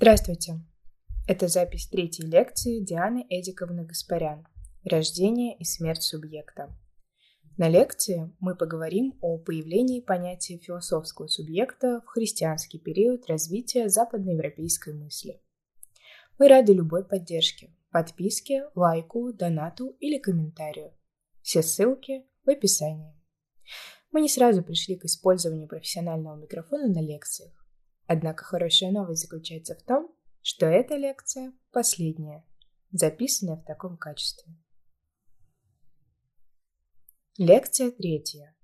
Здравствуйте! Это запись третьей лекции Дианы Эдиковны Гаспарян «Рождение и смерть субъекта». На лекции мы поговорим о появлении понятия философского субъекта в христианский период развития западноевропейской мысли. Мы рады любой поддержке, подписке, лайку, донату или комментарию. Все ссылки в описании. Мы не сразу пришли к использованию профессионального микрофона на лекциях. Однако хорошая новость заключается в том, что эта лекция последняя, записанная в таком качестве. Лекция третья.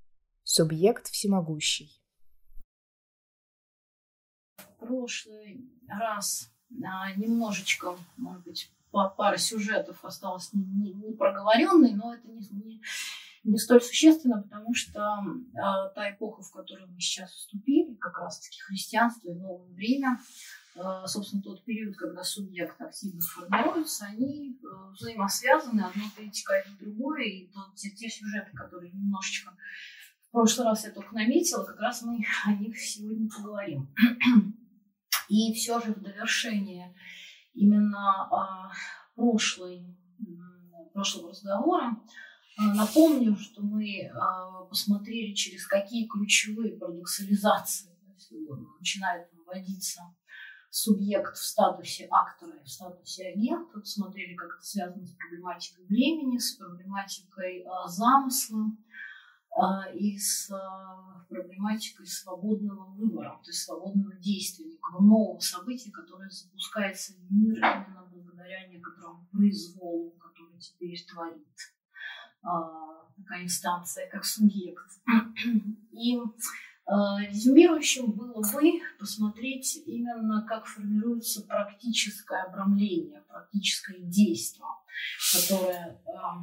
Субъект всемогущий. прошлый раз а, немножечко, может быть, пара сюжетов осталось не, не, не проговоренной, но это не, не, не столь существенно, потому что э, та эпоха, в которую мы сейчас вступили, как раз-таки христианство и новое время, э, собственно, тот период, когда субъект активно формируется, они э, взаимосвязаны, одно перетекает в другое, и тот, те, те сюжеты, которые немножечко в прошлый раз я только наметила, как раз мы о них сегодня поговорим. И все же в довершение именно э, прошлой, прошлого разговора напомню, что мы а, посмотрели, через какие ключевые парадоксализации начинает вводиться субъект в статусе актора и в статусе агента. Посмотрели, как это связано с проблематикой времени, с проблематикой а, замысла и с проблематикой свободного выбора, то есть свободного действия, некого нового события, которое запускается в мир именно благодаря некоторому произволу, который теперь творит а, такая инстанция, как субъект. И а, резюмирующим было бы посмотреть именно, как формируется практическое обрамление, практическое действие, которое а,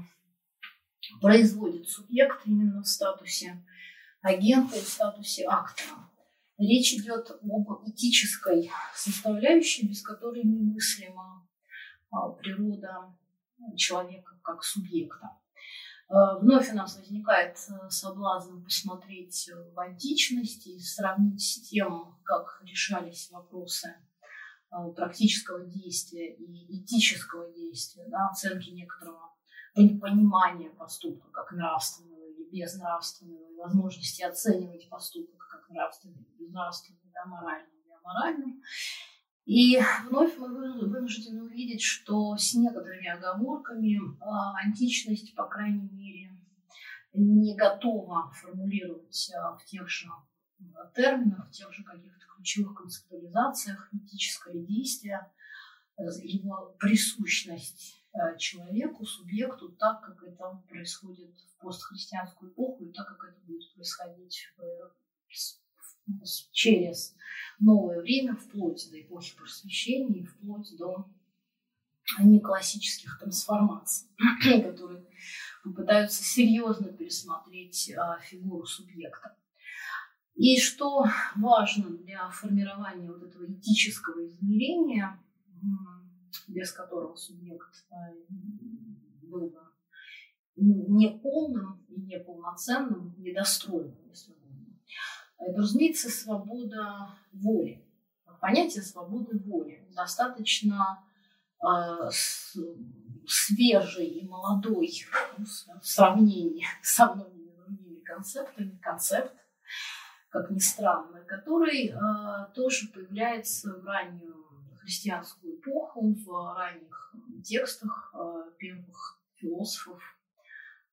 производит субъект именно в статусе агента и в статусе актора. Речь идет об этической составляющей, без которой немыслима природа человека как субъекта. Э, вновь у нас возникает э, соблазн посмотреть в античности и сравнить с тем, как решались вопросы э, практического действия и этического действия, да, оценки некоторого понимания поступка как нравственного или безнравственного, и возможности оценивать поступок как нравственный безнравственный, да, моральный или аморальный. И вновь мы вынуждены увидеть, что с некоторыми оговорками а, античность, по крайней мере, не готова формулировать а, в тех же терминах, в тех же каких-то ключевых концептуализациях этическое действие, э, его присущность э, человеку, субъекту, так, как это происходит в постхристианскую эпоху, и так, как это будет происходить в через новое время, вплоть до эпохи просвещения вплоть до неклассических трансформаций, которые попытаются серьезно пересмотреть а, фигуру субъекта. И что важно для формирования вот этого этического измерения, без которого субъект а, был бы неполным и неполноценным, недостроенным, если это, разумеется, свобода воли. Понятие свободы воли достаточно э, свежий и молодой ну, в сравнении со многими другими концептами, концепт, как ни странно, который э, тоже появляется в раннюю христианскую эпоху, в ранних текстах э, первых философов,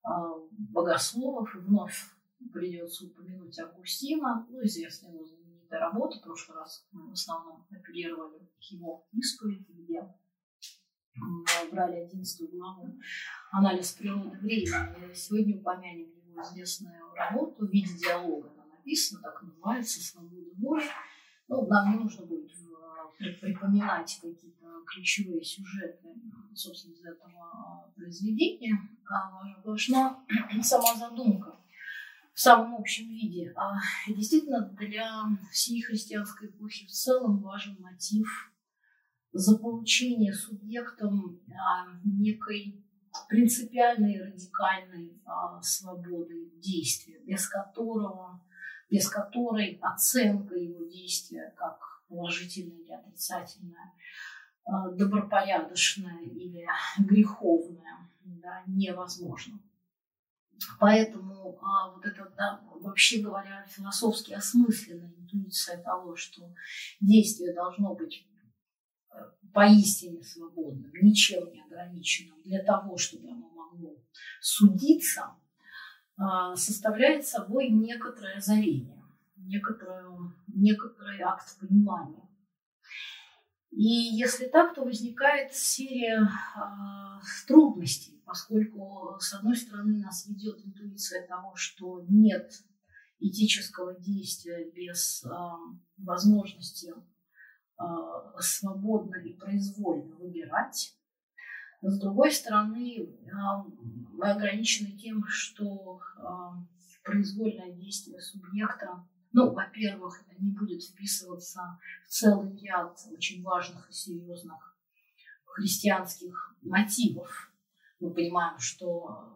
э, богословов, и вновь придется упомянуть Августина, ну, известная его знаменитая работа, в прошлый раз мы в основном апеллировали к его исповеди, где брали 11 главу «Анализ природы времени». Сегодня упомянем его известную работу в виде диалога. Она написана, так называется «Свобода воли». Ну, нам не нужно будет э, припоминать какие-то ключевые сюжеты, собственно, из этого произведения. А важна сама задумка в самом общем виде. А действительно, для всей христианской эпохи в целом важен мотив заполучения субъектом а, некой принципиальной радикальной а, свободы действия, без которого, без которой оценка его действия как положительное или отрицательное, а, добропорядочное или греховное, да, невозможно. Поэтому а, вот это, да, вообще говоря, философски осмысленная интуиция того, что действие должно быть э, поистине свободным, ничем не ограниченным, для того, чтобы оно могло судиться, а, составляет собой некоторое озарение, некоторое, некоторый акт понимания. И если так, то возникает серия э, трудностей, поскольку, с одной стороны, нас ведет интуиция того, что нет этического действия без э, возможности э, свободно и произвольно выбирать. С другой стороны, мы ограничены тем, что произвольное действие субъекта ну, во-первых, не будет вписываться в целый ряд очень важных и серьезных христианских мотивов. Мы понимаем, что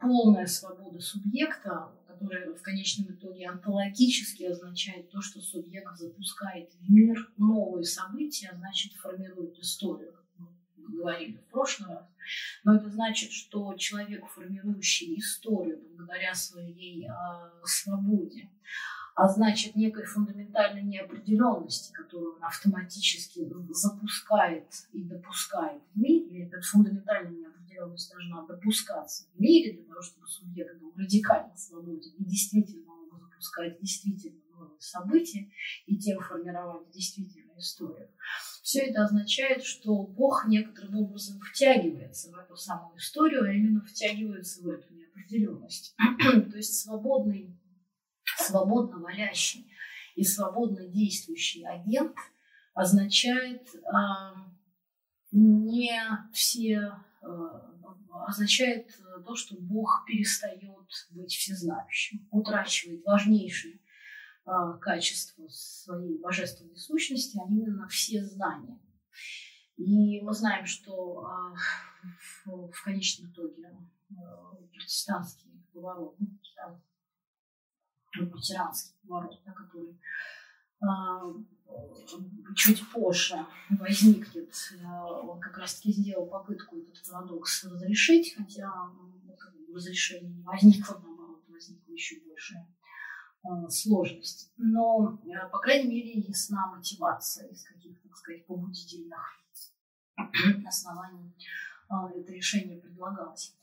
полная свобода субъекта, которая в конечном итоге онтологически означает то, что субъект запускает в мир новые события, а значит формирует историю, как мы говорили в прошлый раз. Но это значит, что человек, формирующий историю благодаря своей э, свободе, а значит некой фундаментальной неопределенности, которую он автоматически запускает и допускает в мире, эта фундаментальная неопределенность должна допускаться в мире для того, чтобы субъект был радикально свободен и действительно мог запускать действительно новые события и тем формировать действительно историю. Все это означает, что Бог некоторым образом втягивается в эту самую историю, а именно втягивается в эту неопределенность. То есть свободный, свободно валящий и свободно действующий агент означает э, не все э, означает то, что Бог перестает быть всезнающим, утрачивает важнейшие а, качества своей божественной сущности, а именно все знания. И мы знаем, что а, в, конечном итоге а, протестантский поворот, лютеранский поворот, да, который чуть позже возникнет, он как раз-таки сделал попытку этот парадокс разрешить, хотя ну, разрешение не возникло, наоборот, возникло еще большее Э, сложность. Но, э, по крайней мере, ясна мотивация из каких-то, так сказать, побудительных оснований э, это решение предлагалось.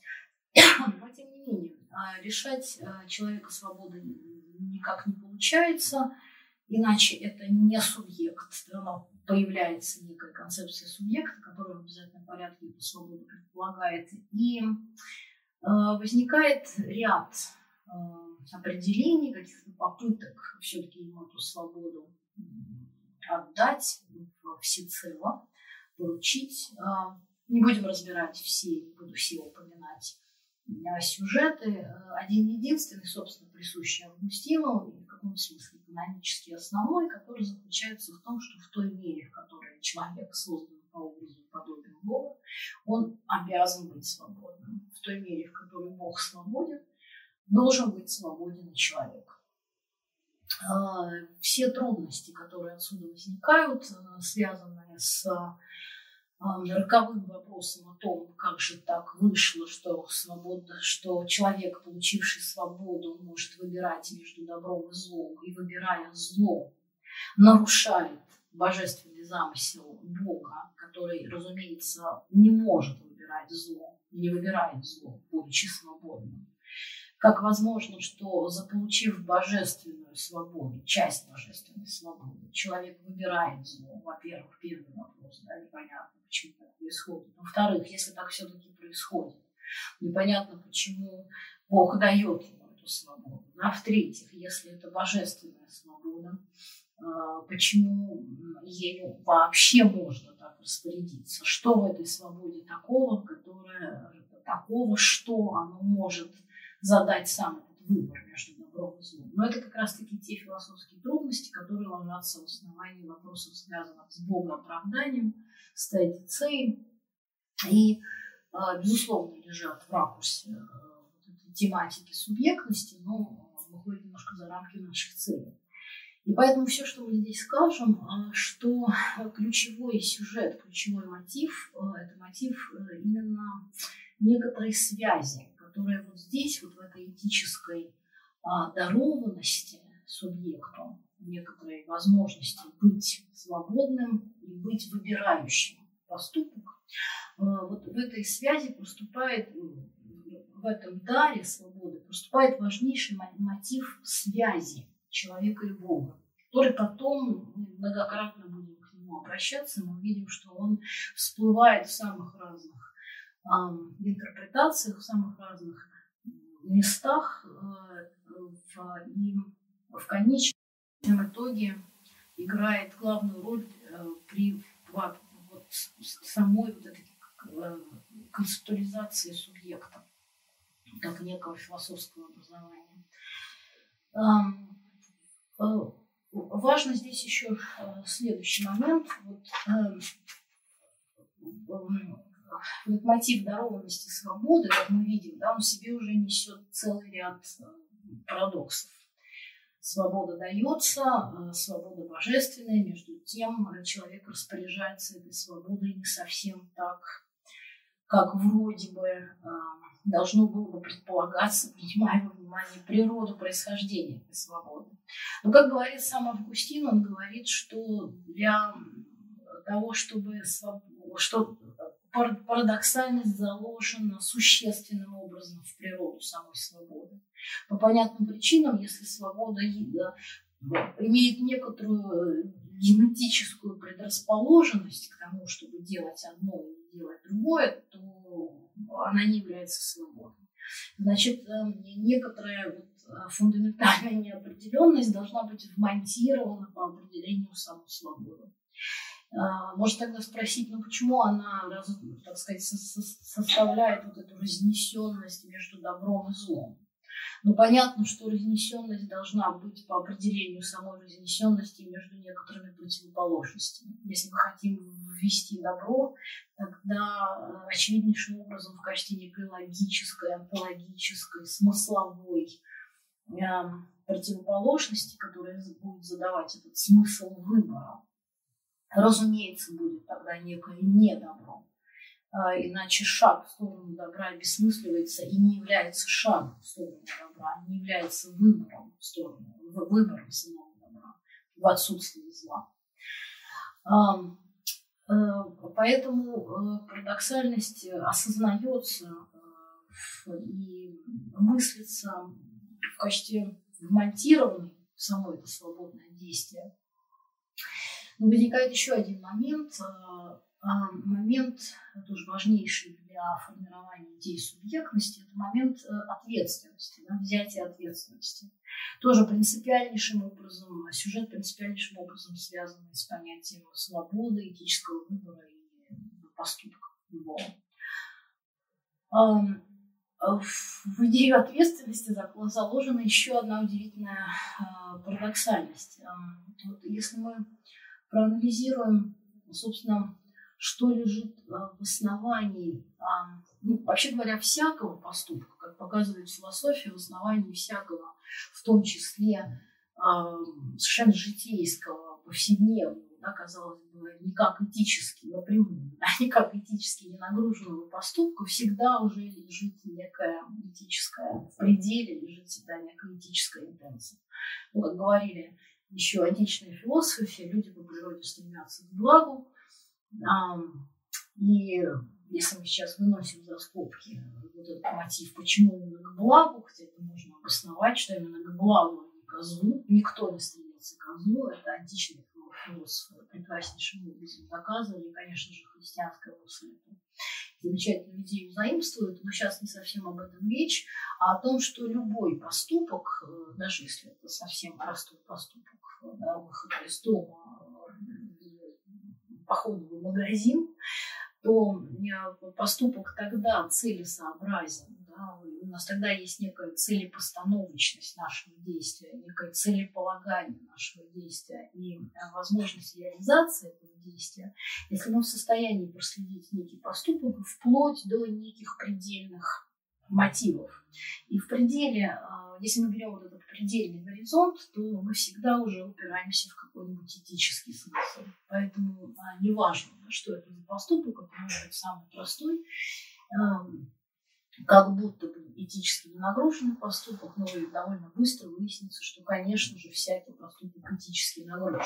Но, тем не менее, решать человека свободы никак не получается, иначе это не субъект. Но появляется некая концепция субъекта, которая в обязательном порядке эту свободу предполагает. И возникает ряд определений, каких-то попыток все-таки ему эту свободу отдать всецело, поручить. А, не будем разбирать все, не буду все упоминать а, сюжеты. Один единственный, собственно, присущий Августину, и в каком смысле экономически основной, который заключается в том, что в той мере, в которой человек создан по образу и подобию Бога, он обязан быть свободным. В той мере, в которой Бог свободен, должен быть свободен человек. А, все трудности, которые отсюда возникают, э, связанные с роковым вопросом о том, как же так вышло, что, свобода, что человек, получивший свободу, может выбирать между добром и злом, и выбирая зло, нарушает божественный замысел Бога, который, разумеется, не может выбирать зло, не выбирает зло, будучи свободным как возможно, что заполучив божественную свободу, часть божественной свободы, человек выбирает зло. Во-первых, первый вопрос, да, непонятно, почему так происходит. Во-вторых, если так все-таки происходит, непонятно, почему Бог дает ему эту свободу. А в-третьих, если это божественная свобода, а, почему ею вообще можно так распорядиться? Что в этой свободе такого, которое, такого, что оно может задать сам этот выбор между добром и злом. Но это как раз-таки те философские трудности, которые ложатся в основании вопросов, связанных с богооправданием, с теодицеей, и, а, безусловно, лежат в ракурсе э, тематики субъектности, но выходят немножко за рамки наших целей. И поэтому все, что мы здесь скажем, а, что ключевой сюжет, ключевой мотив, а, это мотив э, именно некоторой связи, которая вот здесь, вот в этой этической дарованности субъекту, некоторой возможности быть свободным и быть выбирающим поступок, вот в этой связи проступает в этом даре свободы проступает важнейший мотив связи человека и Бога, который потом многократно будем к нему обращаться, мы увидим, что он всплывает в самых разных э, интерпретациях, в самых разных местах э, в, и в конечном итоге играет главную роль э, при вот, самой вот этой э, концептуализации субъекта как некого философского образования. Важно здесь еще следующий момент. Вот, вот мотив дарованности свободы, как мы видим, да, он в себе уже несет целый ряд э, парадоксов. Свобода дается, свобода божественная, между тем человек распоряжается этой свободой не совсем так, как вроде бы должно было бы предполагаться, принимая во внимание природу происхождения этой свободы. Но, как говорит сам Августин, он говорит, что для того, чтобы что парадоксальность заложена существенным образом в природу самой свободы. По понятным причинам, если свобода имеет некоторую генетическую предрасположенность к тому, чтобы делать одно и не делать другое, то она не является свободной. Значит, э, некоторая вот э, фундаментальная неопределенность должна быть вмонтирована по определению самой свободы. Э, можно тогда спросить, ну почему она, так сказать, составляет вот эту разнесенность между добром и злом? Но понятно, что разнесенность должна быть по определению самой разнесенности между некоторыми противоположностями. Если мы хотим ввести добро, тогда э, очевиднейшим образом в качестве некой логической, онтологической, смысловой э, противоположности, которая будет задавать этот смысл выбора, разумеется, будет тогда некое недобро. А, иначе шаг в сторону добра обесмысливается и не является шагом в сторону добра, не является выбором в сторону, выбором самого добра в отсутствии зла. Э, поэтому э, парадоксальность осознается э, и мыслится в качестве вмонтированной в само это свободное действие. Но возникает еще один момент, а, момент, тоже важнейший для формирования идеи субъектности, это момент э, ответственности, взятия ответственности. Тоже принципиальнейшим образом, сюжет принципиальнейшим образом связан с понятием свободы, этического выбора и поступка любого. В идею ответственности заложена еще одна удивительная а, парадоксальность. Вот если мы проанализируем, собственно, что лежит а, в основании, а, ну, вообще говоря, всякого поступка, как показывает философия, в основании всякого, в том числе а, совершенно житейского, повседневного, да, казалось бы, никак этически напрямую, да, никак этически не нагруженного поступка, всегда уже лежит некая этическая, в пределе лежит всегда некая этическая интенция. Ну, как говорили еще античные философы, люди по природе стремятся к благу, и если мы сейчас выносим за скобки вот этот мотив, почему именно к благу, хотя это можно обосновать, что именно к благу, а не к злу, никто не стремится к злу, это античные философы прекраснейшим образом доказывали, и, конечно же, христианская мысль эту замечательную идею заимствует, но сейчас не совсем об этом речь, а о том, что любой поступок, э, даже если это совсем простой поступок, да, выход из дома, походу в магазин, то э, поступок тогда целесообразен. Да? У нас тогда есть некая целепостановочность нашего действия, некое целеполагание нашего действия и э, возможность реализации этого действия, если мы в состоянии проследить некий поступок вплоть до неких предельных мотивов. И в пределе, если мы берем вот этот предельный горизонт, то мы всегда уже упираемся в какой-нибудь этический смысл. Поэтому неважно, что это за поступок, это может быть самый простой, как будто бы этически нагруженный поступок, но и довольно быстро выяснится, что, конечно же, всякий поступок этически нагружен.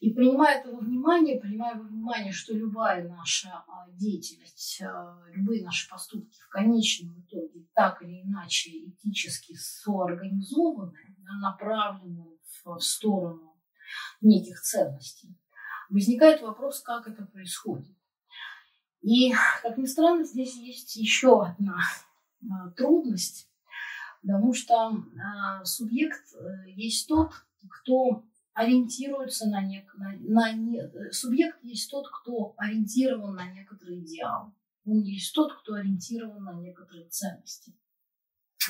И принимая это во внимание, принимая во внимание, что любая наша а, деятельность, а, любые наши поступки в конечном итоге так или иначе этически соорганизованы, направлены в сторону неких ценностей, возникает вопрос, как это происходит. И, как ни странно, здесь есть еще одна а, трудность, потому что а, субъект э, есть тот, кто ориентируется на, нек... на, на не... субъект есть тот, кто ориентирован на некоторые идеалы. Он есть тот, кто ориентирован на некоторые ценности.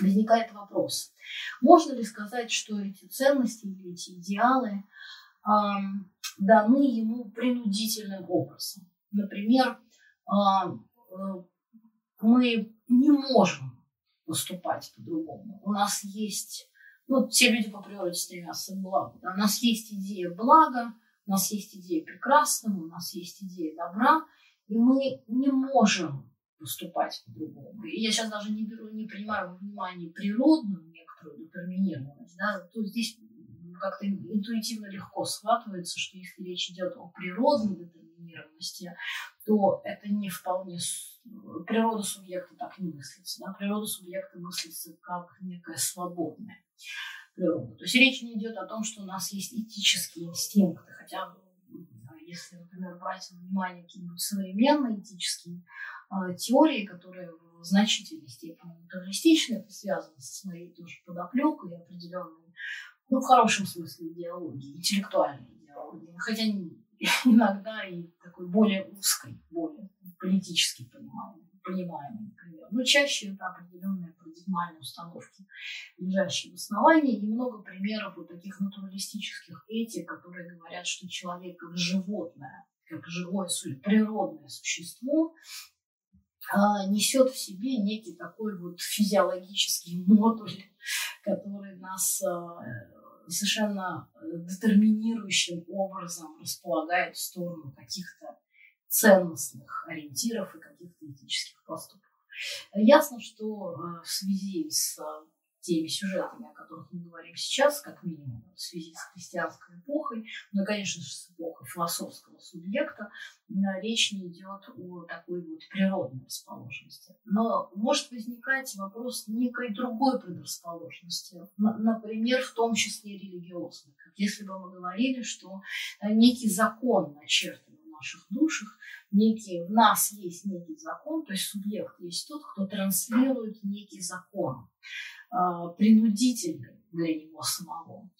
Возникает вопрос, можно ли сказать, что эти ценности или эти идеалы эм, даны ему принудительным образом? Например, мы не можем поступать по-другому. У нас есть, ну, все люди по природе стремятся к благу. Да? У нас есть идея блага, у нас есть идея прекрасного, у нас есть идея добра, и мы не можем поступать по-другому. И я сейчас даже не беру, не принимаю во внимание природную некоторую детерминированность. Да? Тут здесь как-то интуитивно легко схватывается, что если речь идет о природной детерминированности, то это не вполне природа субъекта так не мыслится. Да? Природа субъекта мыслится как некая свободная природа. То есть речь не идет о том, что у нас есть этические инстинкты, хотя если, например, брать внимание какие-нибудь современные этические э, теории, которые в значительной степени натуралистичны, это связано с моей тоже подоплекой и определенной, ну, в хорошем смысле идеологии, интеллектуальной идеологии. Хотя иногда и такой более узкой, более политически понимаемой, понимаемой, например. Но чаще это определенные парадигмальные установки, лежащие в основании, и много примеров вот таких натуралистических этик, которые говорят, что человек как животное, как живое природное существо, а, несет в себе некий такой вот физиологический модуль, который нас а, совершенно э, детерминирующим образом располагает в сторону каких-то ценностных ориентиров и каких-то этических поступков. Ясно, что э, в связи с э, теми сюжетами, о которых мы говорим сейчас, как минимум в связи с христианской эпохой, ну и, конечно же, с эпохой философского субъекта, речь не идет о такой вот природной расположенности. Но может возникать вопрос некой другой предрасположенности, например, в том числе религиозной. Как если бы мы говорили, что э, некий закон начертан в наших душах, некий, в нас есть некий закон, то есть субъект есть тот, кто транслирует некий закон а, принудительным для него самого.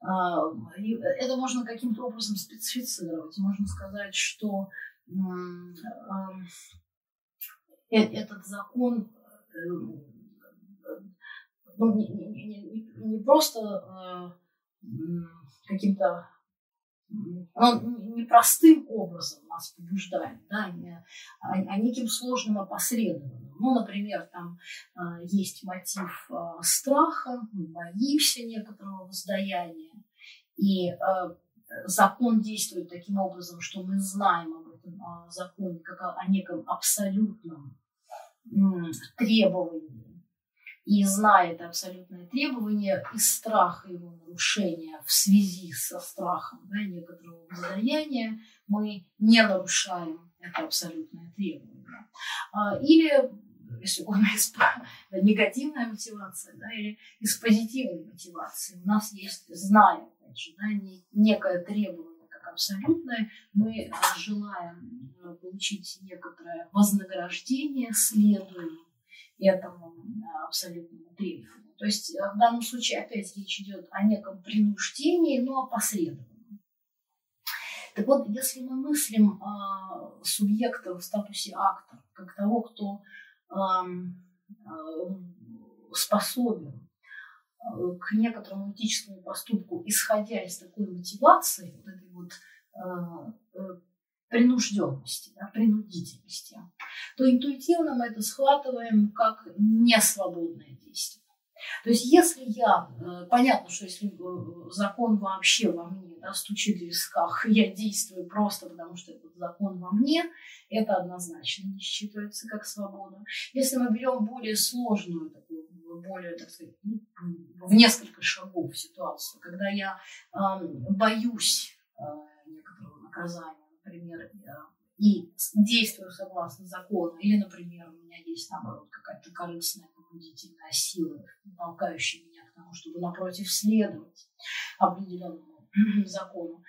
А, это можно каким-то образом специфицировать. Можно сказать, что э, этот закон э, ну, не, просто каким-то он непростым образом нас побуждает, да, не, а, а неким сложным опосредованным. Ну, например, там э, есть мотив э, страха, мы боимся некоторого воздаяния, и э, закон действует таким образом, что мы знаем об этом э, законе как о, о неком абсолютном э, требовании и зная это абсолютное требование, из страха его нарушения в связи со страхом да, некоторого воздаяния, мы не нарушаем это абсолютное требование. А, или, если угодно, из, негативная мотивация, да, или из позитивной мотивации. У нас есть, зная, опять же, да, некое требование как абсолютное, мы желаем э, получить некоторое вознаграждение, следуем этому абсолютному требованию. То есть э, в данном случае опять речь идет о неком принуждении, но опосредованном. Так вот, если мы мыслим э, субъекта в статусе актора, как того, кто э, э, способен э, к некоторому этическому поступку, исходя из такой мотивации, вот этой вот э, принужденности, да, принудительности, то интуитивно мы это схватываем как несвободное действие. То есть если я, э, понятно, что если э, закон вообще во мне, да, стучит в висках, я действую просто потому, что этот закон во мне, это однозначно не считывается как свобода. Если мы берем более сложную, такую, более, так сказать, ну, в несколько шагов ситуацию, когда я э, боюсь э, некоторого наказания, например, э, и действую согласно закону, или, например, у меня есть, наоборот, какая-то корыстная побудительная сила, толкающая меня к тому, чтобы напротив следовать определенному закону.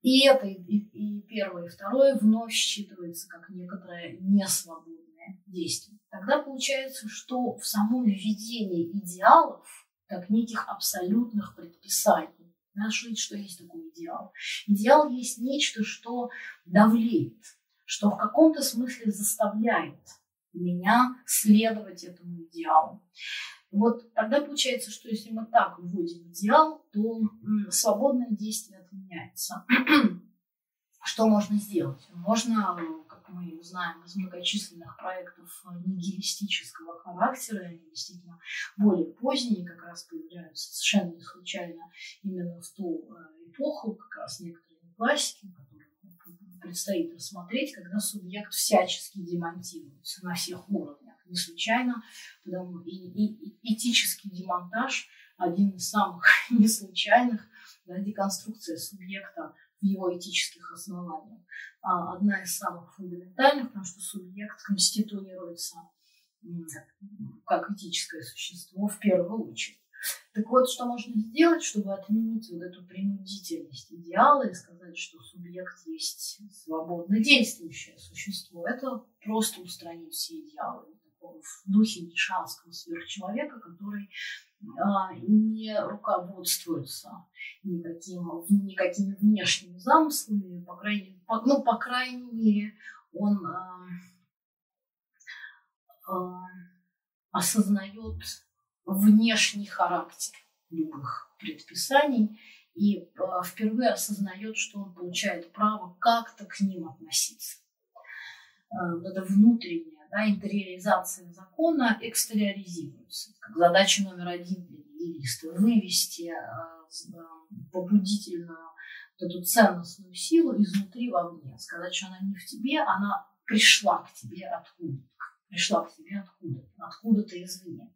И это, и, и первое, и второе вновь считывается как некоторое несвободное действие. Тогда получается, что в самом введении идеалов, как неких абсолютных предписаний, нашли, что есть такой идеал. Идеал есть нечто, что давлеет, что в каком-то смысле заставляет меня следовать этому идеалу. Вот тогда получается, что если мы так вводим идеал, то свободное действие отменяется. Что можно сделать? Можно, мы знаем из многочисленных проектов нигилистического характера, они действительно более поздние, как раз появляются совершенно не случайно именно в ту э, эпоху, как раз некоторые классики, предстоит рассмотреть, когда субъект всячески демонтируется на всех уровнях. Не случайно, потому и, и, и этический демонтаж один из самых неслучайных, да, деконструкция субъекта его этических основаниях. А, одна из самых фундаментальных, потому что субъект конституируется как этическое существо в первую очередь. Так вот, что можно сделать, чтобы отменить вот эту принудительность идеала и сказать, что субъект есть свободно действующее существо, это просто устранить все идеалы в духе нишанского сверхчеловека, который а, не руководствуется никаким, никакими внешними замыслами, по крайней, по, ну, по крайней мере, он а, а, осознает внешний характер любых предписаний и э, впервые осознает, что он получает право как-то к ним относиться. Э, вот эта внутренняя да, интериоризация закона экстериоризируется. Как задача номер один для нигилиста – вывести э, побудительную вот эту ценностную силу изнутри вовне. Сказать, что она не в тебе, она пришла к тебе откуда Пришла к тебе откуда Откуда-то извне.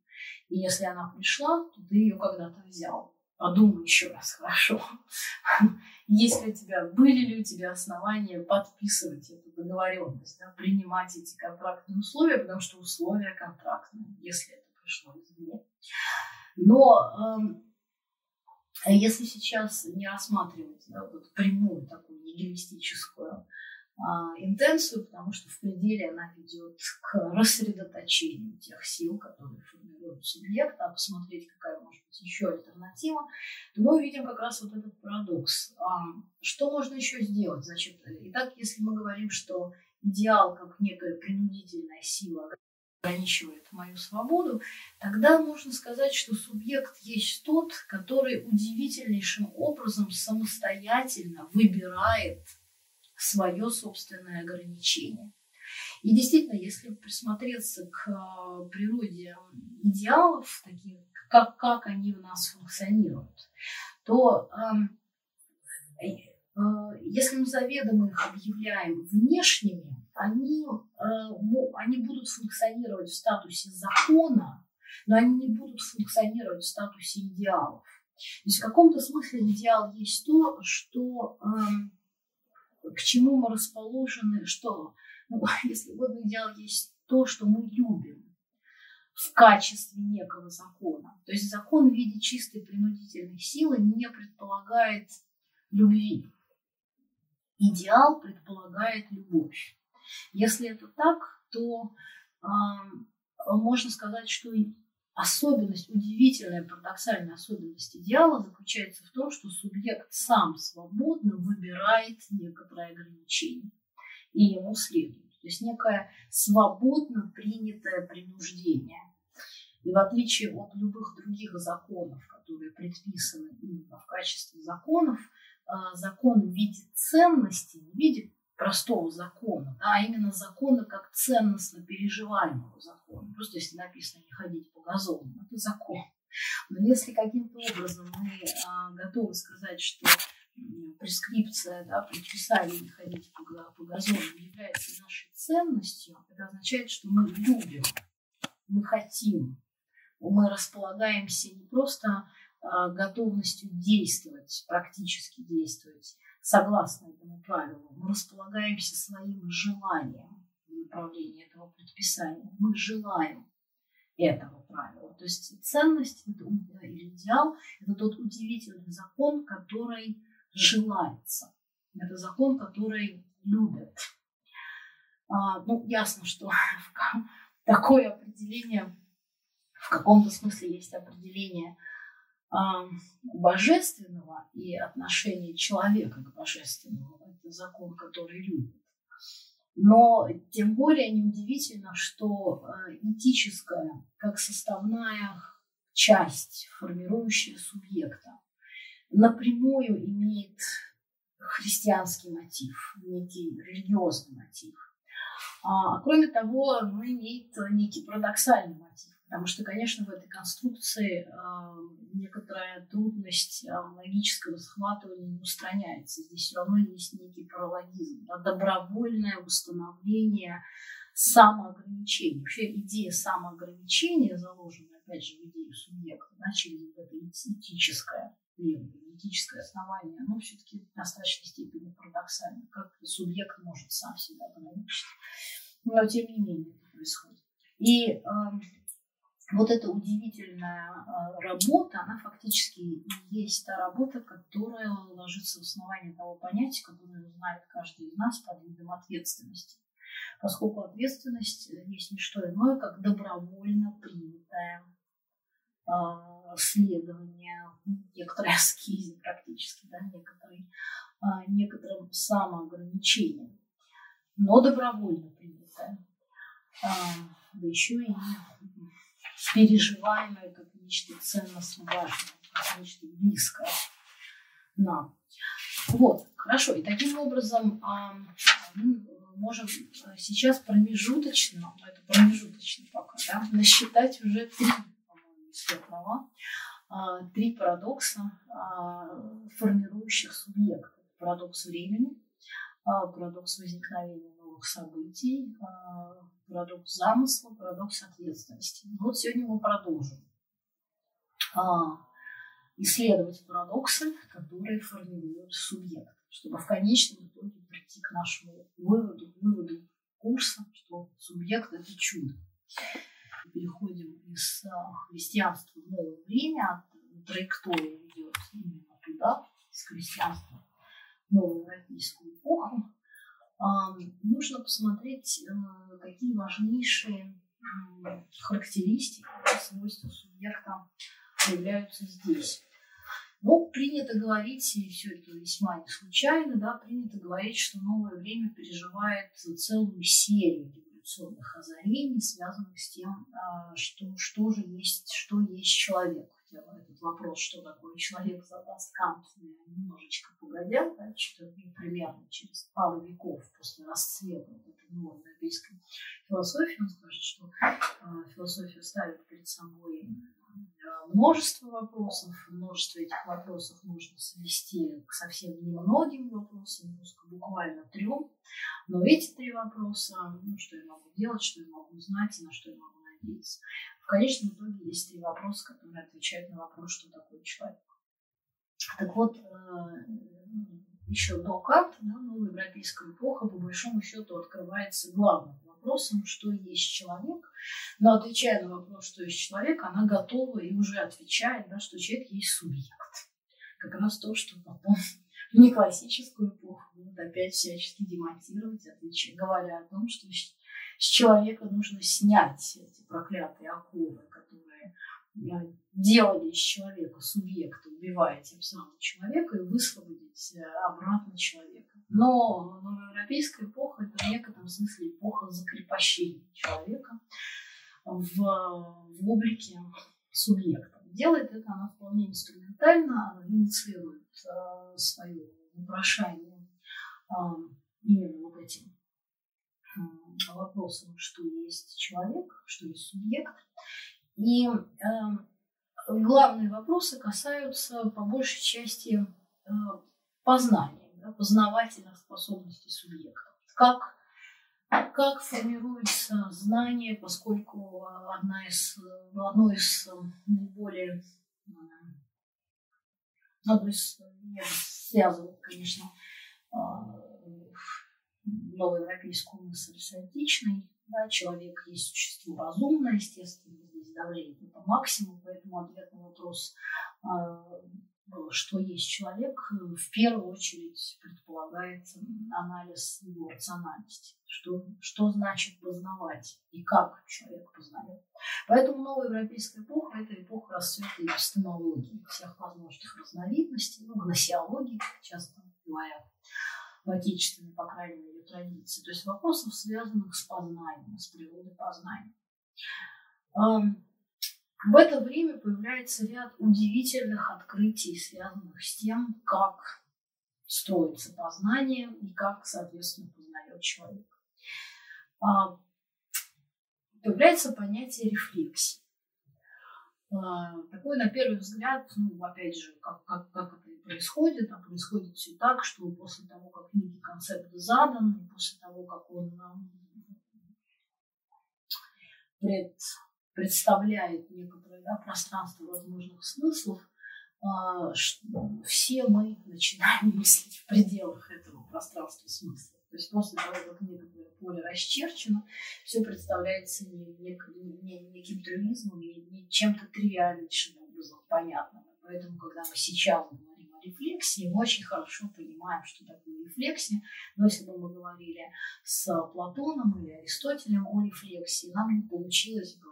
И если она пришла, то ты ее когда-то взял. Подумай еще раз хорошо. Есть ли у тебя, были ли у тебя основания подписывать эту договоренность, да, принимать эти контрактные условия, потому что условия контрактные, если это пришло извне. Но э, если сейчас не рассматривать да, вот прямую такую нигилистическую интенцию, потому что в пределе она ведет к рассредоточению тех сил, которые формируют субъекта, а посмотреть, какая может быть еще альтернатива, то мы увидим как раз вот этот парадокс. А, что можно еще сделать? Значит, итак, если мы говорим, что идеал как некая принудительная сила ограничивает мою свободу, тогда можно сказать, что субъект есть тот, который удивительнейшим образом самостоятельно выбирает свое собственное ограничение. И действительно, если присмотреться к э, природе идеалов, таких, как, как они у нас функционируют, то э, э, если мы заведомо их объявляем внешними, они, э, они будут функционировать в статусе закона, но они не будут функционировать в статусе идеалов. То есть в каком-то смысле идеал есть то, что э, к чему мы расположены, что, ну, если угодно, идеал есть то, что мы любим в качестве некого закона. То есть закон в виде чистой принудительной силы не предполагает любви. Идеал предполагает любовь. Если это так, то э, можно сказать, что особенность, удивительная парадоксальная особенность идеала заключается в том, что субъект сам свободно выбирает некоторые ограничения и ему следует. То есть некое свободно принятое принуждение. И в отличие от любых других законов, которые предписаны именно в качестве законов, а, закон в виде ценности, в виде простого закона, да, а именно закона как ценностно переживаемого закона. Просто если написано не ходить по газону, это закон. Но если каким-то образом мы а, готовы сказать, что прескрипция, да, предписание не ходить по, по газону является нашей ценностью, это означает, что мы любим, мы хотим, мы располагаемся не просто а, готовностью действовать, практически действовать, согласно этому правилу, мы располагаемся своим желанием в направлении этого предписания. Мы желаем этого правила. То есть ценность или идеал – это тот удивительный закон, который желается. Это закон, который любят. А, ну, ясно, что такое определение, в каком-то смысле есть определение – божественного и отношение человека к божественному. Это закон, который любит. Но тем более неудивительно, что э, этическая, как составная часть, формирующая субъекта, напрямую имеет христианский мотив, некий религиозный мотив. А, кроме того, ну, имеет некий парадоксальный мотив. Потому что, конечно, в этой конструкции э, некоторая трудность э, логического схватывания не устраняется. Здесь все равно есть некий паралогизм, да, добровольное установление самоограничения. Вообще идея самоограничения заложена, опять же, в идею субъекта, да, через это этическое этическое основание, оно все-таки в достаточной степени парадоксально. Как субъект может сам себя ограничить. Но тем не менее это происходит. И э, вот эта удивительная а, работа, она фактически есть та работа, которая ложится в основании того понятия, которое знает каждый из нас под видом ответственности. Поскольку ответственность есть не что иное, как добровольно принятое э, следование, некоторой аскизе практически, да, некоторой, э, некоторым самоограничением, но добровольно принятое. Э, да еще и переживаемое как нечто ценностно важное, как нечто близкое нам. Вот, хорошо. И таким образом мы можем сейчас промежуточно, это промежуточно пока, да, насчитать уже три, по-моему, если права, три парадокса, формирующих субъекта. Парадокс времени, парадокс возникновения новых событий, парадокс замысла, парадокс ответственности. Вот сегодня мы продолжим а, исследовать парадоксы, которые формируют субъект, чтобы в конечном итоге прийти к нашему выводу, выводу курса, что субъект – это чудо. Переходим из а, христианства в новое время, траектория идет именно туда, из христианства в новую европейскую эпоху, нужно посмотреть, э, какие важнейшие характеристики, свойства субъекта появляются здесь. Ну, принято говорить, и все это весьма не случайно, да, принято говорить, что новое время переживает целую серию революционных озарений, связанных с тем, а, что, что же есть, что есть человек этот вопрос, что такое человек, задаст Кант немножечко погодя, да, что примерно через пару веков после расцвета вот этой новой европейской философии, он скажет, что э, философия ставит перед собой э, множество вопросов, множество этих вопросов можно свести к совсем немногим вопросам, буквально трем, но эти три вопроса, ну, что я могу делать, что я могу знать и на что я могу надеяться, в конечном итоге есть три вопроса, которые отвечают на вопрос, что такое человек. Так вот, э, еще до Канта, да, новая европейская эпоха, по большому счету, открывается главным вопросом, что есть человек. Но отвечая на вопрос, что есть человек, она готова и уже отвечает, да, что человек есть субъект. Как раз то, что потом в неклассическую эпоху будут опять всячески демонтировать, отвечая, говоря о том, что с человека нужно снять эти проклятые оковы, которые э, делали из человека субъекта, убивая тем самым человека, и высвободить э, обратно человека. Но европейская эпоха – это в некотором смысле эпоха закрепощения человека в, в облике субъекта. Делает это она вполне инструментально, она инициирует э, свое вопрошание э, именно вот этим вопросом, что есть человек, что есть субъект. И э, главные вопросы касаются по большей части э, познания, да, познавательных способностей субъекта. Как, как формируется знание, поскольку одна из, одно из наиболее одно из связывает, конечно, а, новую европейскую мысль с. Да, человек есть существо разумное, естественно, здесь давление это максимум, поэтому ответ на вопрос, а, что есть человек, в первую очередь предполагает анализ его рациональности. Что, что значит познавать и как человек познает. Поэтому новая европейская эпоха – это эпоха расцвета эпистемологии всех возможных разновидностей, ну, гносеологии, часто говорят в отечественной, по крайней мере, традиции. То есть вопросов, связанных с познанием, с природой познания. В это время появляется ряд удивительных открытий, связанных с тем, как строится познание и как, соответственно, познает человек. А, появляется понятие рефлексии. А, такой, на первый взгляд, ну, опять же, как, как, как это происходит, а происходит все так, что после того, как некий концепт задан, и после того, как он пред представляет некоторое да, пространство возможных смыслов, а, все мы начинаем мыслить в пределах этого пространства смысла. То есть после того, как некоторое поле расчерчено, все представляется не, не, не, не неким трюизмом, не, не чем-то тривиальнейшим образом понятным. Поэтому, когда мы сейчас говорим рефлексии, мы очень хорошо понимаем, что такое рефлексия. Но если бы мы говорили с Платоном или Аристотелем о рефлексии, нам не получилось бы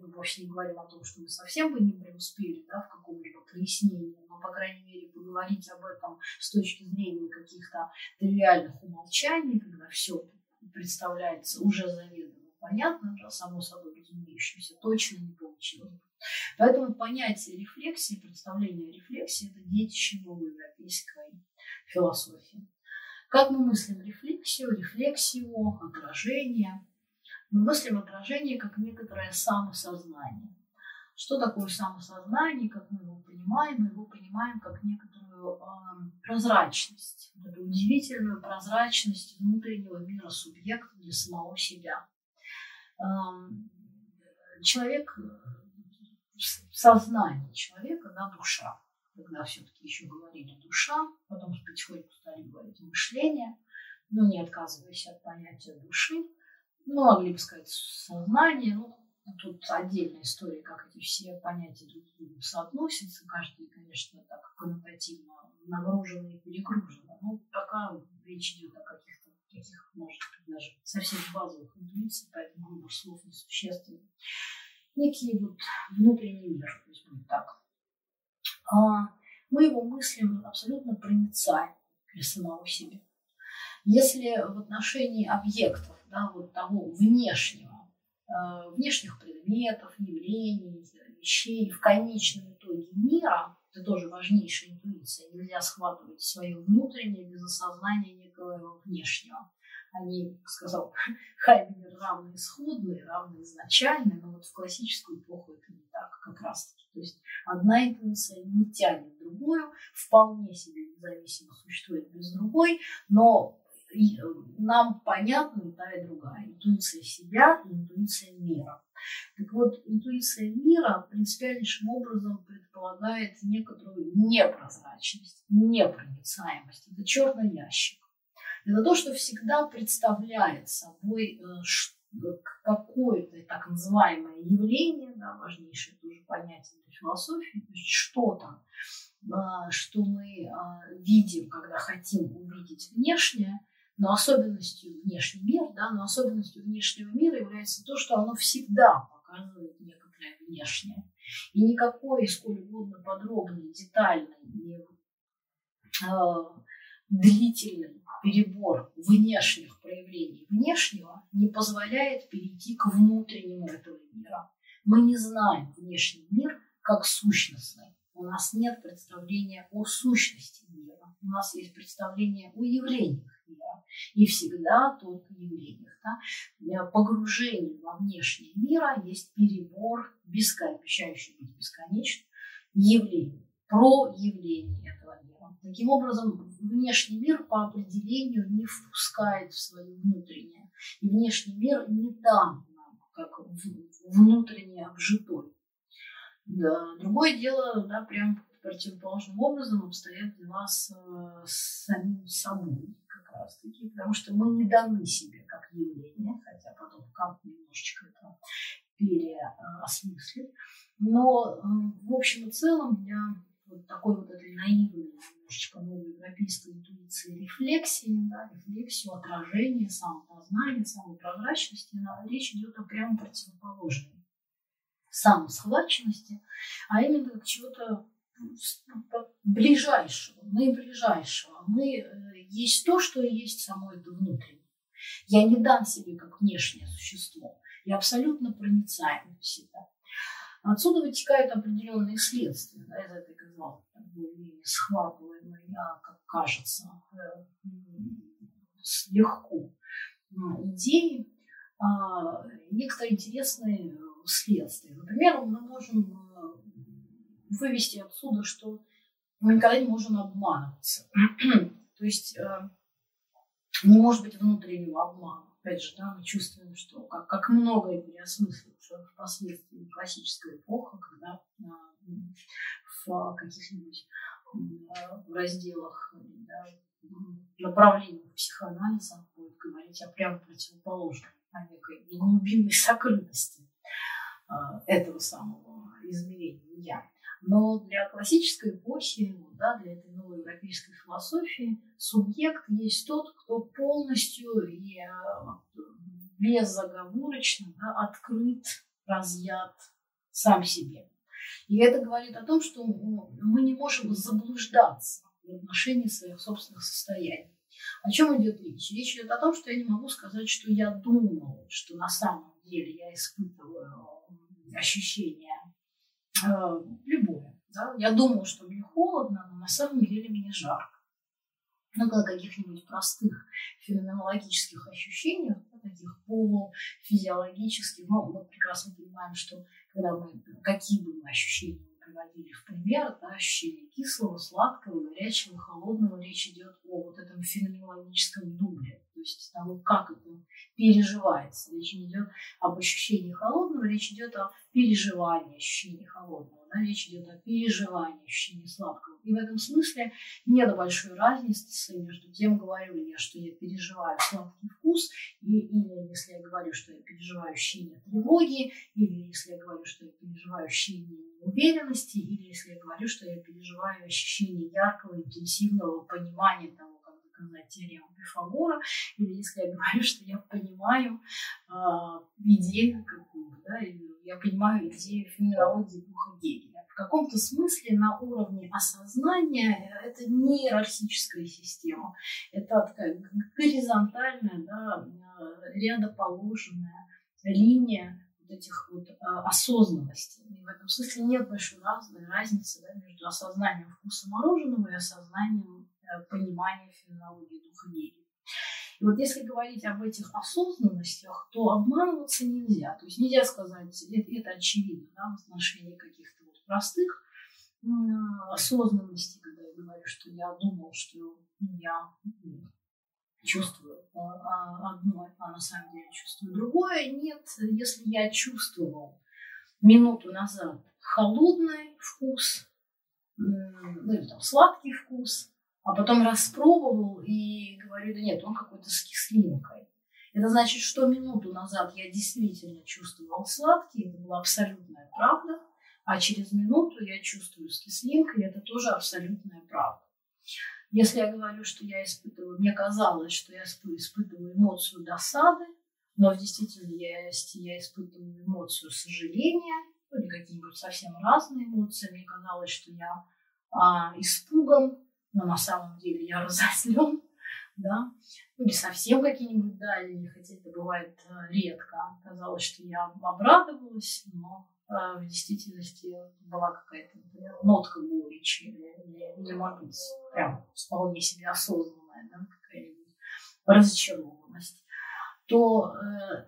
мы вовсе не говорим о том, что мы совсем бы не преуспели да, в каком-либо прояснении, но, по крайней мере, поговорить об этом с точки зрения каких-то тривиальных умолчаний, когда все представляется уже заведомо понятно, да, само собой разумеющимся, точно не получилось. Поэтому понятие рефлексии, представление рефлексии – это детище новой европейской философии. Как мы мыслим рефлексию, рефлексию, отражение – мы мыслим отражение как некоторое самосознание. Что такое самосознание, как мы его понимаем? Мы его понимаем как некоторую э, прозрачность, эту удивительную прозрачность внутреннего мира субъекта для самого себя. Э, человек, сознание человека, да, душа, когда все-таки еще говорили душа, потом потихоньку стали говорить мышление, но не отказываясь от понятия души, ну, могли бы сказать, сознание, ну, тут отдельная история, как эти все понятия друг к другу соотносятся, каждый, конечно, так коннотативно нагружен и перегружен. Ну, пока речь идет о каких-то таких, может даже совсем базовых интуициях, поэтому выбор слов несущественный. Некий вот внутренний мир, то есть будет так. А мы его мыслим абсолютно проницаем для самого себя. Если в отношении объектов да, вот того внешнего, э, внешних предметов, явлений, вещей, в конечном итоге мира, это тоже важнейшая интуиция, нельзя схватывать свое внутреннее без осознания некого внешнего. Они, как сказал Хайдегер, равны исходные, равны изначальные, но вот в классическую эпоху это не так как раз таки. То есть одна интуиция не тянет другую, вполне себе независимо существует без другой, но Э, нам понятна и та, и другая. Интуиция себя и интуиция мира. Так вот, интуиция мира принципиальнейшим образом предполагает некоторую непрозрачность, непроницаемость. Это черный ящик. Это то, что всегда представляет собой э, какое-то так называемое явление, да, важнейшее тоже понятие для философии, то есть что-то, э, что мы видим, когда хотим увидеть внешнее, но особенностью внешнего мира, да, но особенностью внешнего мира является то, что оно всегда показывает некоторое внешнее. И никакой, сколь угодно подробный, детальный и э, длительный перебор внешних проявлений внешнего не позволяет перейти к внутреннему этого мира. Мы не знаем внешний мир как сущностный. У нас нет представления о сущности мира. У нас есть представление о явлениях мира. И всегда только явлениях. Да? Погружение во внешний мира есть перебор, бескон... обещающий быть бесконечным, явлений, про явление этого. Таким образом, внешний мир по определению не впускает в свое внутреннее. И внешний мир не дан нам, как внутренне обжитой. Да. Другое дело, да, прям противоположным образом обстоят дела с, с самим собой как раз таки, потому что мы не даны себе как явление, хотя потом как немножечко это переосмыслит. Но в общем и целом для вот такой вот этой наивной, немножечко новой европейской интуиции рефлексии, да, рефлексию, отражения, самопознания, самопрозрачности, речь идет о прямо противоположной самосхваченности, а именно как чего-то ближайшего, наиближайшего. Мы э, есть то, что есть само это внутреннее. Я не дам себе как внешнее существо. Я абсолютно проницаем в себя. Отсюда вытекают определенные следствия да, из этой, казалось, схватываемой, а, как кажется, э, легко идеи, а, некоторые интересные следствия. Например, мы можем э, вывести отсюда, что мы никогда не можем обманываться. То есть э, не может быть внутреннего обмана. Опять же, да, мы чувствуем, что как, как многое переосмысливается впоследствии классическая эпоха, когда а, в каких-нибудь разделах да, направлениях психоанализа будет говорить о прямо противоположном, о некой глубинной сокрытости а, этого самого измерения «я». Но для классической эпохи, да, для этой новой европейской философии, субъект есть тот, кто полностью и а, безоговорочно да, открыт, разъят сам себе. И это говорит о том, что мы не можем заблуждаться в отношении своих собственных состояний. О чем идет речь? Речь идет о том, что я не могу сказать, что я думал, что на самом деле я испытываю ощущение э, любое. Да? Я думал, что мне холодно, но на самом деле мне жарко. Ну, на каких-нибудь простых феноменологических ощущениях, таких полуфизиологических, но мы прекрасно понимаем, что когда мы, какие бы мы ощущения приводили в пример, да, ощущение кислого, сладкого, горячего, холодного, речь идет о вот этом феноменологическом дубле, то есть того, как это переживается. Речь не идет об ощущении холодного, речь идет о переживании ощущения холодного, да, речь идет о переживании ощущения сладкого. И в этом смысле нет большой разницы между тем, говорю ли я, что я переживаю сладкий вкус, и, или если я говорю, что я переживаю ощущение тревоги, или если я говорю, что я переживаю ощущение уверенности, или если я говорю, что я переживаю ощущение яркого, интенсивного понимания того, доказать теорему Пифагора, или если я говорю, что я понимаю э, идею какую-то, да, я понимаю идею феноменологии духа Гегеля. В каком-то смысле на уровне осознания это не иерархическая система, это такая горизонтальная, да, рядоположенная линия вот этих вот а, осознанностей. И в этом смысле нет большой разницы да, между осознанием вкуса мороженого и осознанием понимания феноменологии духа Гегеля. И вот если говорить об этих осознанностях, то обманываться нельзя. То есть нельзя сказать, это, это очевидно да, в отношении каких-то вот простых э, осознанностей, когда я говорю, что я думал, что я ну, чувствую одно, а на самом деле чувствую другое. Нет, если я чувствовал минуту назад холодный вкус, ну или там сладкий вкус, а потом распробовал и говорю, да нет, он какой-то с кислинкой. Это значит, что минуту назад я действительно чувствовал сладкий, это была абсолютная правда, а через минуту я чувствую с кислинкой, это тоже абсолютная правда. Если я говорю, что я испытываю, мне казалось, что я испытываю эмоцию досады, но в действительности я испытываю эмоцию сожаления, ну, или какие-нибудь совсем разные эмоции, мне казалось, что я а, испуган, но на самом деле я разозлен, да, ну, или совсем какие-нибудь дальние, хотя это бывает э, редко. Казалось, что я обрадовалась, но в действительности была какая-то, например, нотка горечи или, или может быть, прям вполне себе осознанная, да, какая-нибудь разочарованность, то э,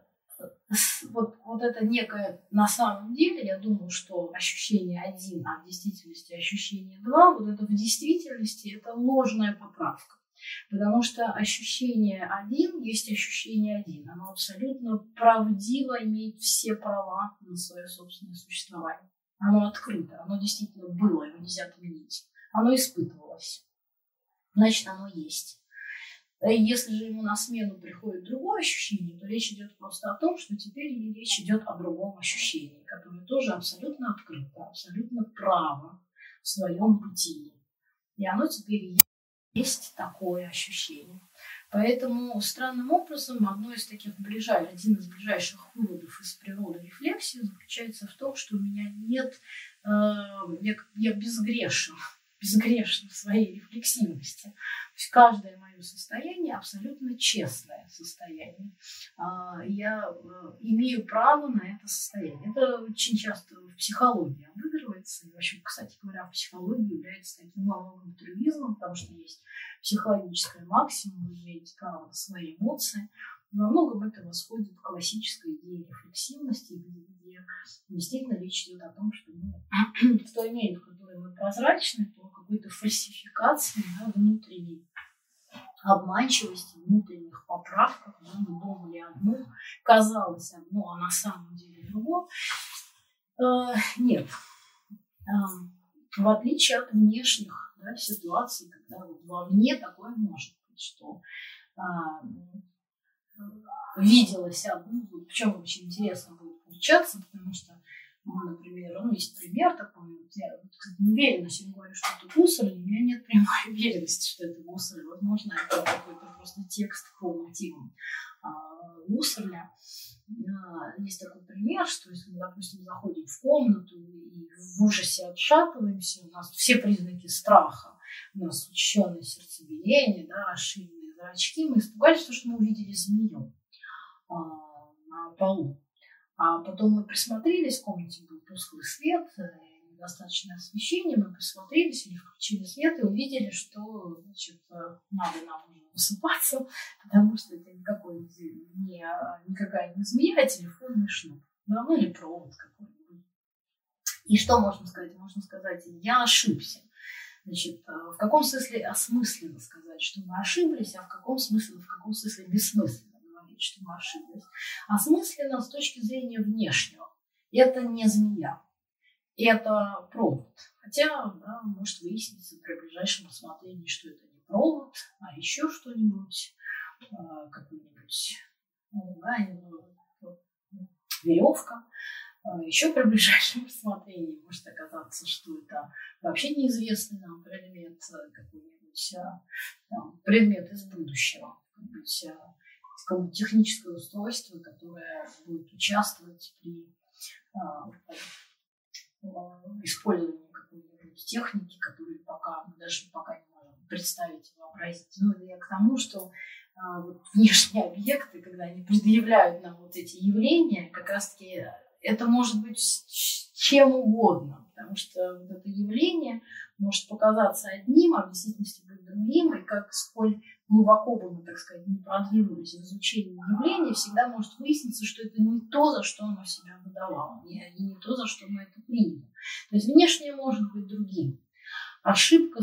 вот, вот это некое на самом деле, я думаю, что ощущение один, а в действительности ощущение два, вот это в действительности это ложная поправка. Потому что ощущение один есть ощущение один. Оно абсолютно правдиво имеет все права на свое собственное существование. Оно открыто, оно действительно было, его нельзя отменить. Оно испытывалось. Значит, оно есть. И если же ему на смену приходит другое ощущение, то речь идет просто о том, что теперь речь идет о другом ощущении, которое тоже абсолютно открыто, абсолютно право в своем бытии. И оно теперь есть такое ощущение. Поэтому странным образом одно из таких ближайших, один из ближайших выводов из природы рефлексии заключается в том, что у меня нет, э, я, я безгрешен, безгрешен в своей рефлексивности. То есть каждое мое состояние абсолютно честное состояние. А, я э, имею право на это состояние. Это очень часто в психологии обыгрывается. И вообще, кстати говоря, в психологии является таким новым трюизмом, потому что есть психологическая максима, вы право на свои эмоции. Во многом это восходит к классической идее рефлексивности, где действительно речь идет о том, что мы в той мере, в которой мы прозрачны, то какой-то фальсификации да, внутренней обманчивости, внутренних поправках, да, мы думали одно, казалось одно, а на самом деле другое. Э, нет. Э, в отличие от внешних да, ситуаций, когда вот вовне такое может быть, что э, виделось одно, причем очень интересно будет получаться, потому что ну, например, ну, есть пример такой, я, кстати, не уверена, сегодня говорю, что это гусарь, у меня нет прямой уверенности, что это гусарь. Возможно, это какой-то просто текст по мотивам а, гусарля. А, есть такой пример, что если мы, допустим, заходим в комнату и в ужасе отшатываемся, у нас все признаки страха, у нас учащенное сердцебиение, да, расширенные зрачки, мы испугались, потому что мы увидели змею а, на полу. А потом мы присмотрелись, в комнате был тусклый свет, э, недостаточное освещение, мы присмотрелись или включили свет и увидели, что значит, э, надо нам уже высыпаться, потому что это никакой не, никакая не змея, а телефонный шнур. Ну, или провод какой-нибудь. И что можно сказать? Можно сказать, я ошибся. Значит, э, в каком смысле осмысленно сказать, что мы ошиблись, а в каком смысле, в каком смысле бессмысленно говорить, что мы ошиблись. Осмысленно с точки зрения внешнего. Это не змея, это провод. Хотя, да, может выясниться при ближайшем рассмотрении, что это не провод, а еще что-нибудь, а, какой-нибудь ну, да, веревка. А, еще при ближайшем рассмотрении может оказаться, что это вообще неизвестный нам предмет, какой-нибудь а, там, предмет из будущего, какой-нибудь какое техническое устройство, которое будет участвовать при использовании какой-нибудь техники, которую пока мы даже пока не можем представить и вообразить. Ну, я к тому, что вот внешние объекты, когда они предъявляют нам вот эти явления, как раз-таки это может быть чем угодно, потому что вот это явление может показаться одним, а в действительности быть другим, и как сколь глубоко бы мы, так сказать, не продвинулись в изучении явления, всегда может выясниться, что это не то, за что оно себя выдавало, и не то, за что мы это приняли. То есть внешнее может быть другим. Ошибка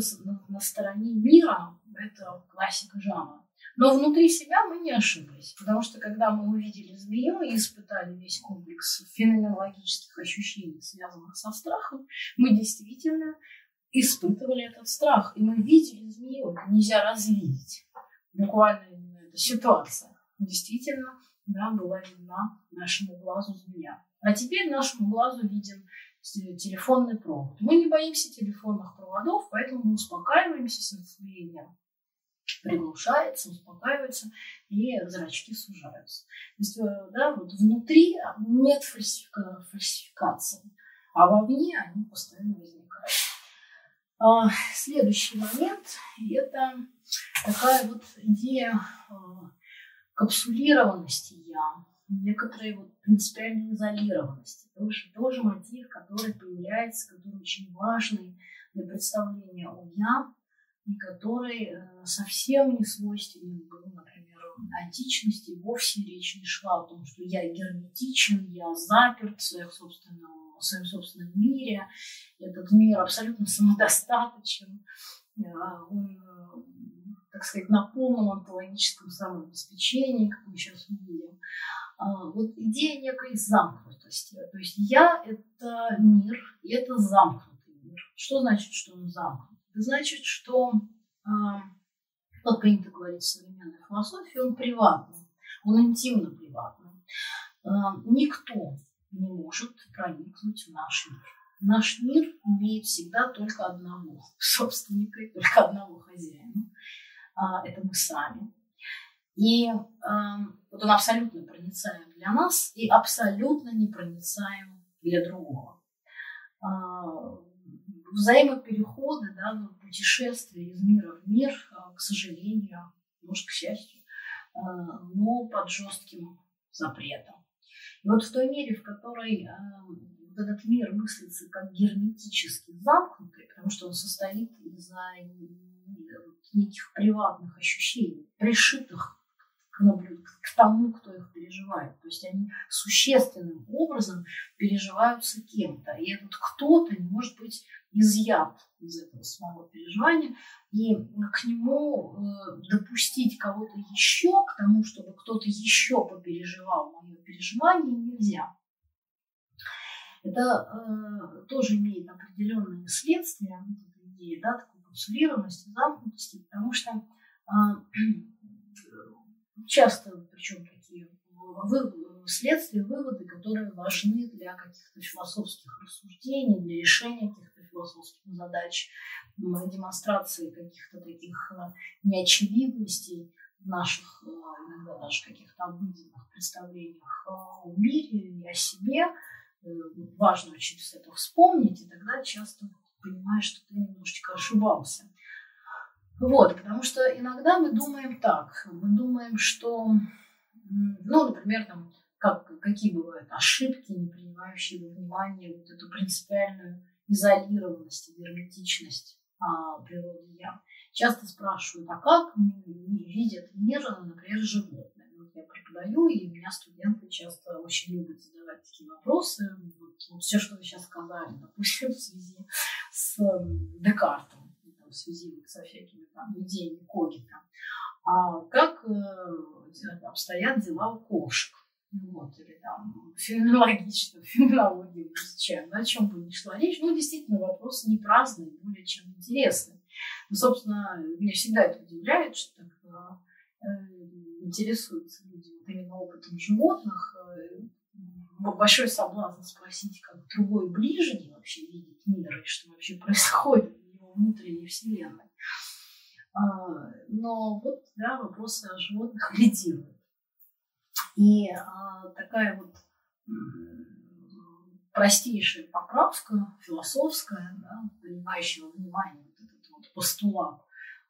на стороне мира – это классика жанра. Но внутри себя мы не ошиблись, потому что когда мы увидели змею и испытали весь комплекс феноменологических ощущений, связанных со страхом, мы действительно испытывали этот страх, и мы видели змею, нельзя развидеть. Буквально именно эта ситуация. Действительно, да, была видна нашему глазу змея. А теперь нашему глазу виден телефонный провод. Мы не боимся телефонных проводов, поэтому мы успокаиваемся, сердцебиение приглушается, успокаивается, и зрачки сужаются. То есть, э, да, вот внутри нет фальсифика, фальсификации, а вовне они постоянно возникают. А, следующий момент – это такая вот идея а, капсулированности «я». некоторой вот принципиальной изолированности. Тоже, тоже мотив, который появляется, который очень важный для представления о «я», и который э, совсем не свойственен был, например, античности. Вовсе речь не шла о том, что я герметичен, я заперт в своем собственном, в своем собственном мире. Этот мир абсолютно самодостаточен. Э, он, э, так сказать, на полном онтологическом самообеспечении, как мы сейчас увидим. А, вот идея некой замкнутости. То есть я – это мир, и это замкнутый мир. Что значит, что он замкнут? Значит, что, как принято говорить в современной философии, он приватный, он интимно приватный. Никто не может проникнуть в наш мир. Наш мир имеет всегда только одного собственника и только одного хозяина. А, это мы сами. И вот он абсолютно проницаем для нас и абсолютно непроницаем для другого а, взаимопереходы, да, путешествия из мира в мир, а, к сожалению, может, к счастью, а, но под жестким запретом. И вот в той мере, в которой а, вот этот мир мыслится как герметически замкнутый, потому что он состоит из неких приватных ощущений, пришитых к, к тому, кто их переживает. То есть они существенным образом переживаются кем-то. И этот кто-то не может быть изъят из этого самого переживания. И к нему э, допустить кого-то еще, к тому, чтобы кто-то еще попереживал мое переживание, нельзя. Это э, тоже имеет определенные следствия, вот эта да, такой капсулированности, замкнутости, потому что э, часто, причем такие вы, следствия, выводы, которые важны для каких-то философских рассуждений, для решения каких-то философских задач, демонстрации каких-то таких э, неочевидностей в наших, э, иногда даже каких-то обыденных представлениях о мире и о себе. Э, важно очень это вспомнить, и тогда часто понимаешь, что ты немножечко ошибался. Вот, потому что иногда мы думаем так, мы думаем, что, ну, например, там, как, какие бывают ошибки, не принимающие во внимание вот эту принципиальную изолированность герметичность а, природы я. Часто спрашивают, а как видят мир, например, животные? Вот я преподаю, и у меня студенты часто очень любят задавать такие вопросы. Вот, вот все, что вы сейчас сказали, допустим, в связи с Декартом в связи со всякими там идеями Когита. А как э, обстоят дела у кошек? Вот, или там феноменологично, феноменологию изучаем, о чем бы ни шла речь. Ну, действительно, вопрос не праздный, более чем интересный. Ну, собственно, меня всегда это удивляет, что так э, интересуются люди вот именно опытом животных. Э, большой соблазн спросить, как другой ближний вообще видит мир и что вообще происходит внутренней вселенной. А, но вот, да, вопросы о животных лидируют. И а, такая вот простейшая поправка, философская, да, принимающая во внимание вот этот вот постулат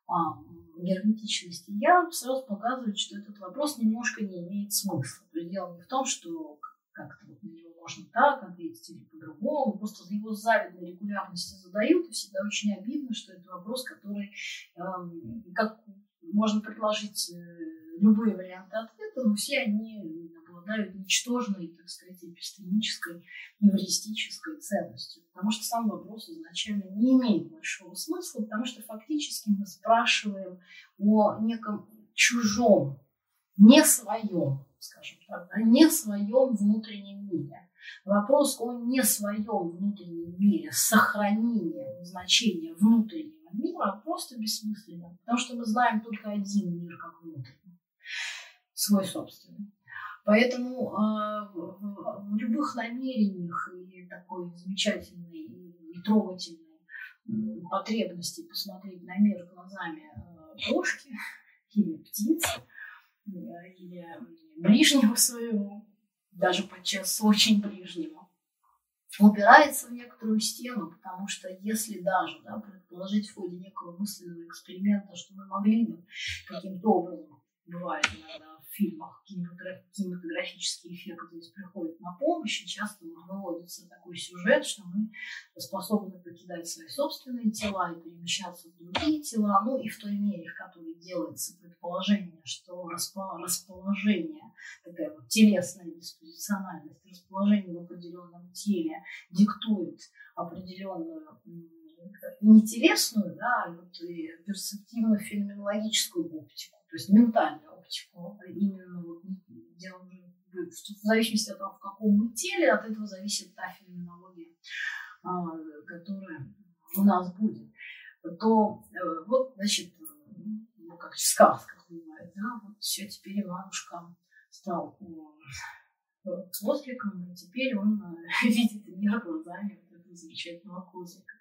а, герметичности, я сразу показываю, что этот вопрос немножко не имеет смысла. То есть дело не в том, что как-то вот на него можно так ответить или по-другому. Просто его с завидной регулярностью задают, и всегда очень обидно, что это вопрос, который, э, как можно предложить э, любые варианты ответа, но все они обладают ничтожной, так сказать, эпистемической, эвристической ценностью. Потому что сам вопрос изначально не имеет большого смысла, потому что фактически мы спрашиваем о неком чужом, не своем, скажем так, да, не своем внутреннем мире. Вопрос о не своем внутреннем мире, сохранение значения внутреннего мира просто бессмысленно, потому что мы знаем только один мир как внутренний, свой собственный. Поэтому э, в, в любых намерениях и такой замечательной и трогательной потребности посмотреть на мир глазами э, кошки или птицы, э, или ближнего своего, даже подчас очень ближнего, упирается в некоторую стену, потому что если даже да, предположить в ходе некого мысленного эксперимента, что мы могли бы каким-то образом бывает иногда в фильмах кинематографический эффект здесь приходит на помощь, и часто выводится такой сюжет, что мы способны покидать свои собственные тела и перемещаться в другие тела, ну и в той мере, в которой делается предположение, что расположение, такая вот телесная диспозициональность, расположение в определенном теле диктует определенную не телесную, да, а вот перцептивно-феноменологическую оптику, то есть ментальную оптику. Именно вот, где уже в зависимости от того, в каком мы теле, от этого зависит та феноменология, а, которая у нас будет. То э, вот, значит, ну, как в сказках бывает, да, вот все, теперь Иванушка стал осликом, и теперь он э, видит мир глазами замечательного козырька.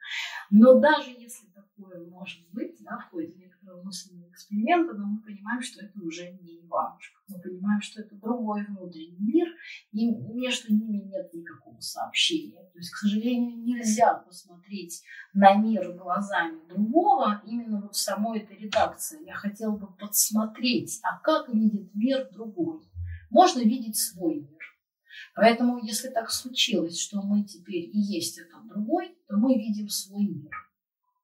Но даже если такое может быть да, в ходе некоторого мысленного эксперимента, но мы понимаем, что это уже не Иванушка. Мы понимаем, что это другой внутренний мир, и между ними нет никакого сообщения. То есть, к сожалению, нельзя посмотреть на мир глазами другого именно вот в самой этой редакции. Я хотела бы подсмотреть, а как видит мир другой. Можно видеть свой мир Поэтому, если так случилось, что мы теперь и есть этот другой, то мы видим свой мир.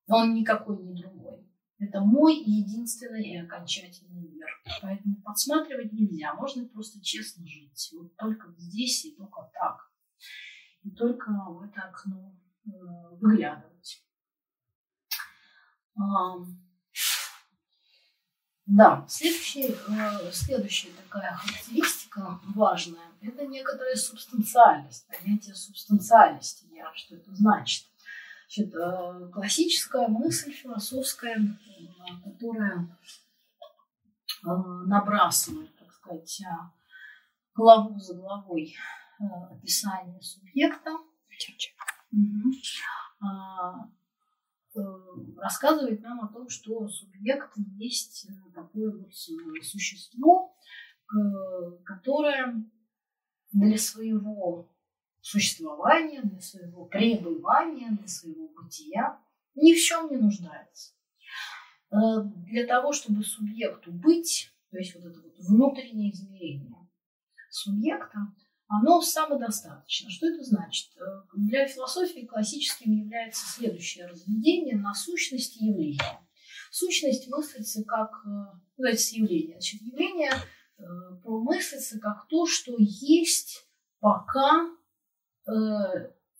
Но он никакой не другой. Это мой единственный и окончательный мир. Поэтому подсматривать нельзя. Можно просто честно жить. Вот только здесь и только так. И только в это окно э, выглядывать. Да, следующая, э, следующая такая характеристика важная – это некоторая субстанциальность, понятие субстанциальности. Я, что это значит? Значит, э, классическая мысль философская, э, которая набрасывает, так сказать, главу за главой описание субъекта. Угу Э, рассказывает нам о том, что субъект есть э, такое вот э, существо, которое для своего существования, для своего пребывания, для своего бытия ни в чем не нуждается. Для того, чтобы субъекту быть, то есть вот это вот внутреннее измерение субъекта, оно самодостаточно. Что это значит? Э, для философии классическим является следующее разведение на сущность и явление. Сущность мыслится как, э, называется явление. Значит, явление э, мыслится как то, что есть пока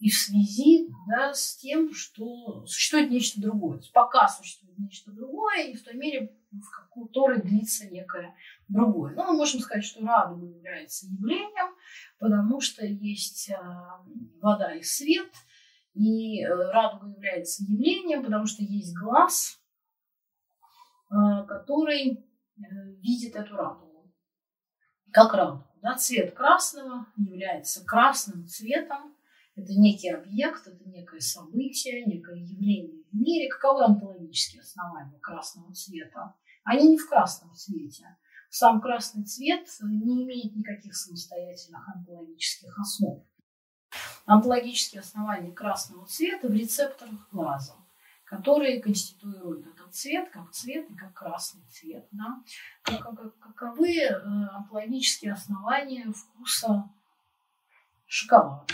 и в связи да, с тем, что существует нечто другое. Пока существует нечто другое, и в той мере, в которой длится некое другое. Но мы можем сказать, что радуга является явлением, потому что есть а, вода и свет, и э, радуга является явлением, потому что есть глаз, а, который э, видит эту радугу. Как радугу. Да? Цвет красного является красным цветом, это некий объект, это некое событие, некое явление в мире. Каковы онтологические основания красного цвета? Они не в красном цвете. Сам красный цвет не имеет никаких самостоятельных онтологических основ. Онтологические основания красного цвета в рецепторах глаза, которые конституируют этот цвет как цвет и как красный цвет. Да? Каковы э, онтологические основания вкуса шоколада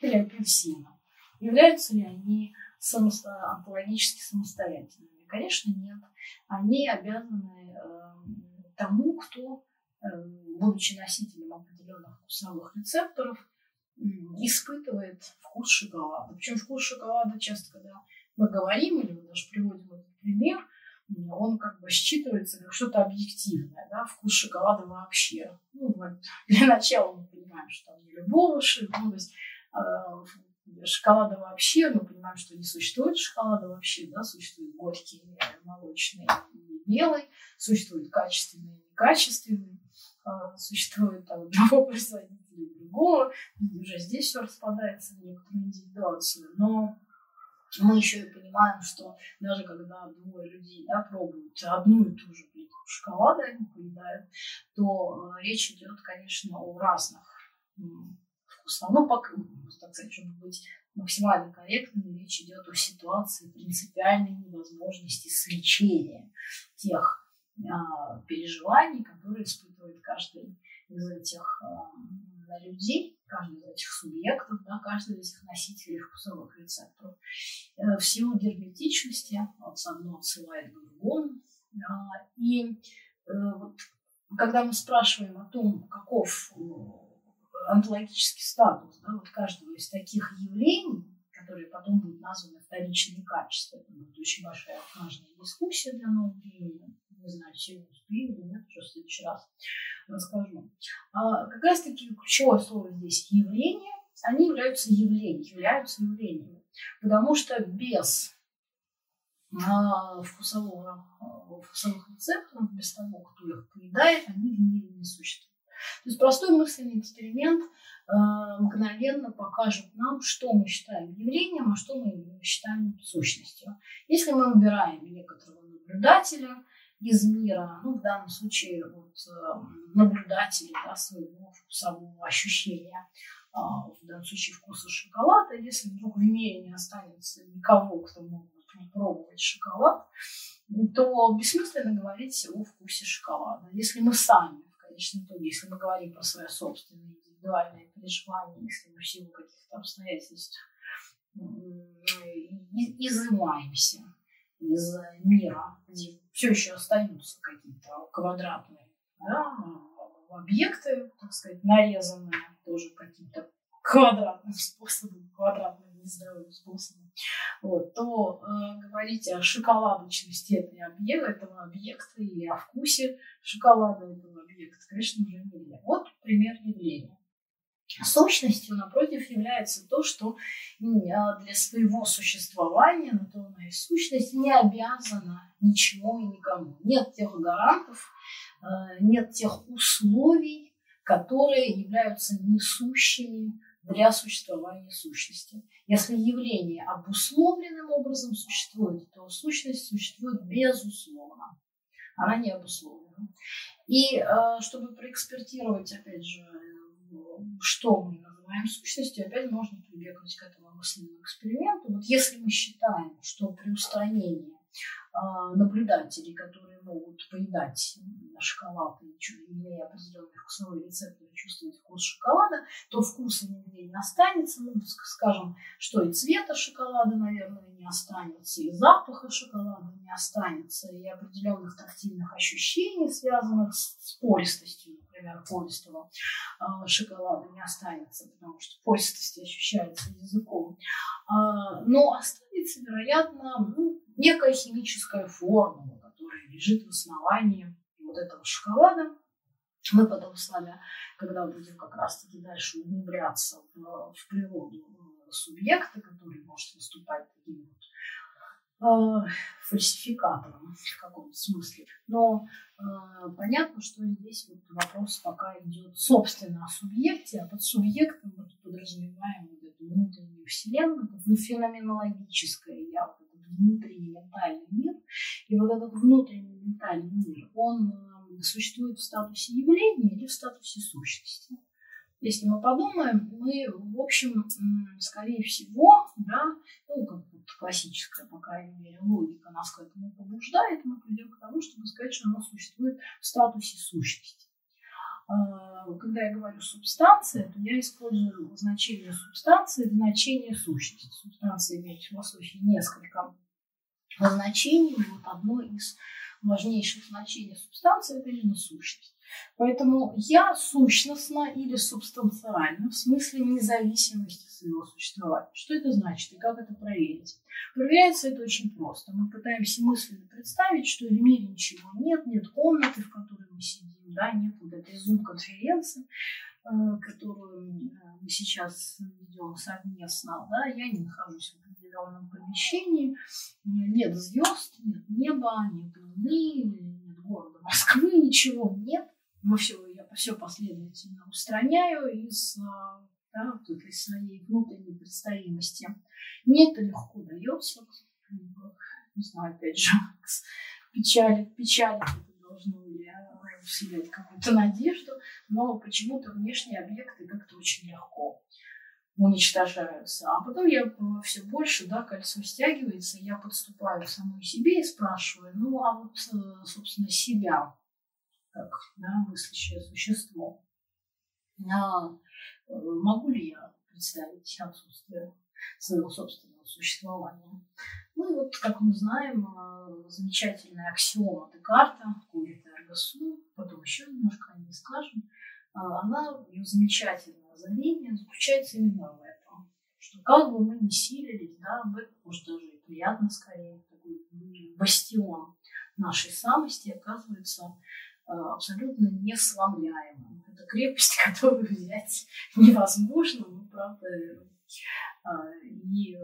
или апельсина? Являются ли они самосто... онтологически самостоятельными? Конечно, нет. Они обязаны э, тому, кто, э, будучи носителем определенных вкусовых рецепторов, испытывает вкус шоколада. Причем вкус шоколада часто, когда мы говорим или мы даже приводим этот пример, он как бы считывается как что-то объективное, да, вкус шоколада вообще. Ну, вот, для начала мы понимаем, что там не любого ну, то есть, э, шоколада вообще, мы понимаем, что не существует шоколада вообще, да, существует горький, молочный и белый, существует качественный и некачественный, а, существует там одного производителя и другого, уже здесь все распадается на некоторую индивидуацию, но мы еще и понимаем, что даже когда двое людей да, пробуют одну и ту же плитку шоколада, они поедают, то э, речь идет, конечно, о разных вкусах. Ну, пока, так сказать, чтобы быть максимально корректным, речь идет о ситуации принципиальной невозможности свечения тех а, переживаний, которые испытывает каждый из этих а, людей, каждый из этих субъектов, да, каждый из этих носителей вкусовых рецепторов. Э, в силу герметичности вот одно отсылает к другому. И э, вот, когда мы спрашиваем о том, каков э, онтологический статус да, вот каждого из таких явлений, которые потом будут названы вторичными качествами. Это будет очень большая важная дискуссия для нового времени. Не знаю, сегодня успею или нет, уже в следующий раз расскажу. А как раз таки ключевое слово здесь явление. Они являются явлениями, являются явлениями. Потому что без а, вкусового, а, вкусовых рецепторов, без того, кто их поедает, они в мире не существуют. То есть простой мысленный эксперимент э, мгновенно покажет нам, что мы считаем явлением, а что мы считаем сущностью. Если мы убираем некоторого наблюдателя из мира, ну, в данном случае вот, э, наблюдателя да, своего вкусового ощущения, э, в данном случае вкуса шоколада, если вдруг в мире не останется никого, кто может пробовать шоколад, то бессмысленно говорить о вкусе шоколада. Если мы сами конечном итоге, если мы говорим про свои собственные индивидуальные переживания, если мы в силу каких-то обстоятельств изымаемся из мира, где все еще остаются какие-то квадратные да, объекты, так сказать, нарезанные тоже каким-то квадратным способом, квадратным нездоровым способом, вот, то э, говорить о шоколадочности этого объекта, этого объекта или о вкусе шоколада этого объекта, конечно, уже нельзя. Вот пример явления. Сущностью, напротив, является то, что для своего существования на то она и сущность не обязана ничему и никому. Нет тех гарантов, э, нет тех условий, которые являются несущими для существования сущности. Если явление обусловленным образом существует, то сущность существует безусловно. Она не обусловлена. И чтобы проэкспертировать, опять же, что мы называем сущностью, опять можно прибегнуть к этому мысленному эксперименту. Вот если мы считаем, что при устранении а, наблюдателей, которые могут поедать шоколад имея определенные вкусовые рецепторы, чувствовать вкус шоколада, то вкуса нигде не останется. Ну, скажем, что и цвета шоколада, наверное, не останется, и запаха шоколада не останется, и определенных тактильных ощущений, связанных с пористостью, например, пористого э, шоколада не останется, потому что пористость ощущается языком. Э, но останется, вероятно, ну, некая химическая формула, которая лежит в основании вот этого шоколада. Мы потом с вами, когда будем как раз-таки дальше углубляться в, в природу э, субъекта, который может выступать таким вот фальсификатором в каком-то смысле. Но э, понятно, что здесь вот вопрос пока идет собственно о субъекте, а под субъектом мы подразумеваем вот эту внутреннюю вселенную, феноменологическое я, вот внутренний ментальный мир. И вот этот внутренний ментальный мир, он э, существует в статусе явления или в статусе сущности. Если мы подумаем, мы, в общем, скорее всего, да, ну, как вот классическая, по крайней мере, логика нас к этому побуждает, мы придем к тому, чтобы сказать, что оно существует в статусе сущности. А, когда я говорю субстанция, то я использую значение субстанции в значении сущности. Субстанция имеет в философии несколько значений. Вот одно из важнейших значений субстанции – это именно сущность. Поэтому я сущностно или субстанциально, в смысле независимости своего существования. Что это значит и как это проверить? Проверяется это очень просто. Мы пытаемся мысленно представить, что в мире ничего нет, нет комнаты, в которой мы сидим, да, нет вот этой зум-конференции, э, которую э, мы сейчас ведем совместно, да, я не нахожусь в определенном помещении, нет звезд, нет неба, нет луны, нет города Москвы, ничего нет. Мы все, я все последовательно устраняю из, э, да, вот из своей внутренней представимости. Мне это легко дается, не знаю, опять же, печали, печали это должно ли вселять какую-то надежду, но почему-то внешние объекты как-то очень легко уничтожаются. А потом я все больше, да, кольцо стягивается, я подступаю к самой себе и спрашиваю, ну, а вот, собственно, себя, как да, мыслящее существо, а, могу ли я представить отсутствие своего собственного существования? Ну и вот, как мы знаем, замечательная аксиома Декарта, кулит эрго сум, потом еще немножко о ней скажем, а, она, ее замечательное озарение заключается именно в этом, что как бы мы ни силились, да, в этом, может, даже и приятно скорее, такой бастион нашей самости оказывается абсолютно несломляемым. Это крепость, которую взять невозможно, ну, правда, а, и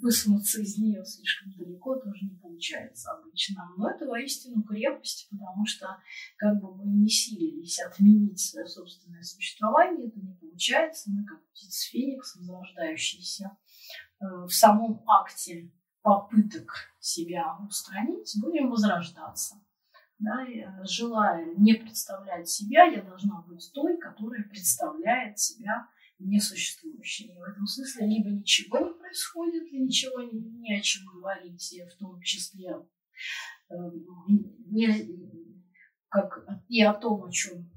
высунуться из нее слишком далеко тоже не получается обычно. Но это воистину крепость, потому что как бы мы не силились отменить свое собственное существование, это не получается. Мы как птиц феникс, возрождающийся э, в самом акте попыток себя устранить, будем возрождаться. Да, желая не представлять себя, я должна быть той, которая представляет себя несуществующее. И в этом смысле либо ничего не происходит, и ничего не, не о чем говорить, в том числе э, не, как и о том, о чем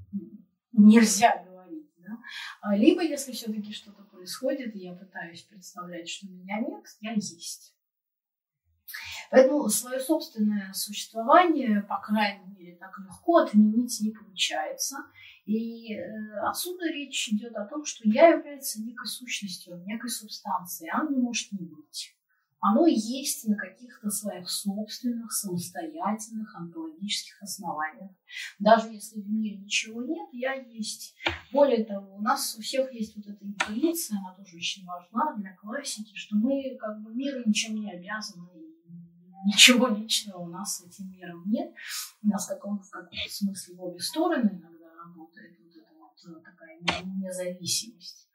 нельзя говорить. Да? А либо, если все-таки что-то происходит, и я пытаюсь представлять, что меня нет, я есть. Поэтому свое собственное существование, по крайней мере, так легко отменить не получается. И э, отсюда речь идет о том, что я является некой сущностью, некой субстанцией, а не может не быть. Оно есть на каких-то своих собственных, самостоятельных, онтологических основаниях. Даже если в мире ничего нет, я есть. Более того, у нас у всех есть вот эта интуиция, она тоже очень важна для классики, что мы как бы миру ничем не обязаны, ничего личного у нас с этим миром нет. У нас в каком-то, в каком смысле в обе стороны иногда работает вот эта вот такая независимость.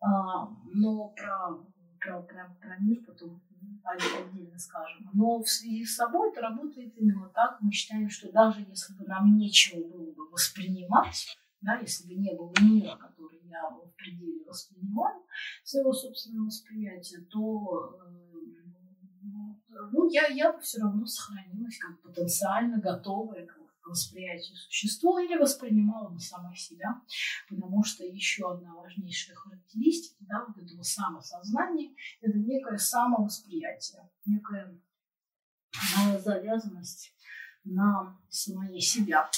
А, но про, про, про, про мир потом отдельно скажем. Но в связи с собой это работает именно так. Мы считаем, что даже если бы нам нечего было бы воспринимать, да, если бы не было мира, который я в пределе воспринимаю, своего собственного восприятия, то э, ну, я, я бы все равно сохранилась как потенциально готовая к, восприятию существа или воспринимала бы сама себя, потому что еще одна важнейшая характеристика да, вот этого самосознания – это некое самовосприятие, некая завязанность на самое себя.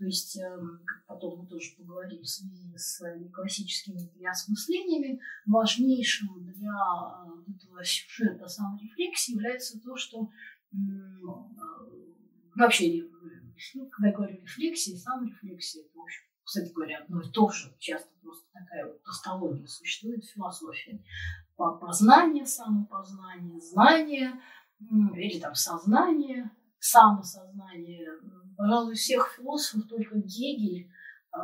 То есть, эм, как потом мы тоже поговорим в связи с своими классическими переосмыслениями, важнейшим для э, этого сюжета саморефлексии является то, что э, вообще, ну, когда я говорю рефлексия, саморефлексия, это, в общем, кстати говоря, одно и то же, часто просто такая вот тавтология существует в философии. Познание, самопознание, знание или там сознание, самосознание. Пожалуй, всех философов только Гегель э,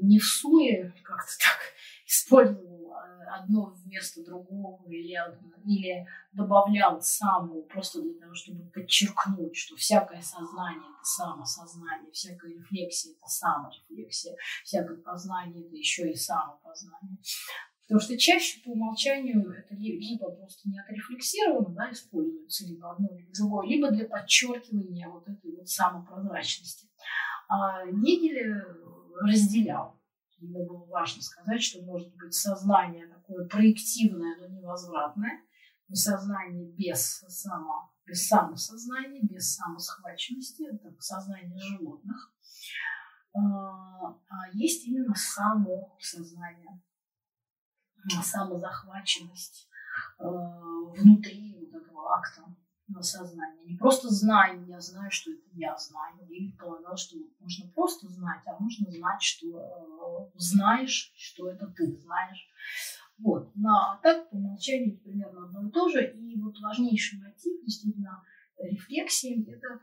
не в суе как-то так использовал э, одно вместо другого или, или добавлял саму просто для того, чтобы подчеркнуть, что всякое сознание – это самосознание, всякая рефлексия – это саморефлексия, всякое познание – это еще и самопознание. Потому что чаще по умолчанию это либо просто не отрефлексировано, да, используется либо одно, либо другое, либо для подчеркивания вот этой вот самопрозрачности. А Гегель разделял. Ему было важно сказать, что может быть сознание такое проективное, но невозвратное, сознание без, само, без самосознания, без самосхваченности, это сознание животных. А, а есть именно само сознание самозахваченность э, внутри вот этого акта сознания. Не просто знаю, я знаю, что это я знаю. Я полагал, что можно просто знать, а можно знать, что э, знаешь, что это ты знаешь. Вот. Но а так по умолчанию примерно одно и то же. И вот важнейший мотив действительно рефлексии – это,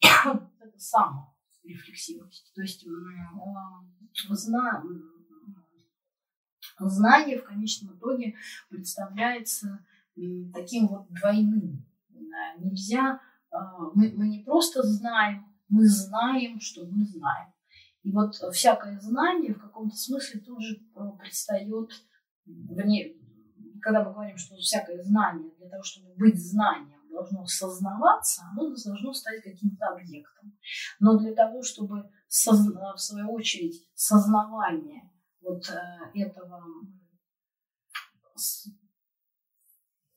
это саморефлексивность. То есть э, зна, знание в конечном итоге представляется таким вот двойным. Нельзя, а, мы, мы не просто знаем, мы знаем, что мы знаем. И вот всякое знание в каком-то смысле тоже предстает вне, когда мы говорим, что всякое знание для того, чтобы быть знанием, должно сознаваться, оно должно стать каким-то объектом. Но для того, чтобы созна, в свою очередь сознавание вот э, этого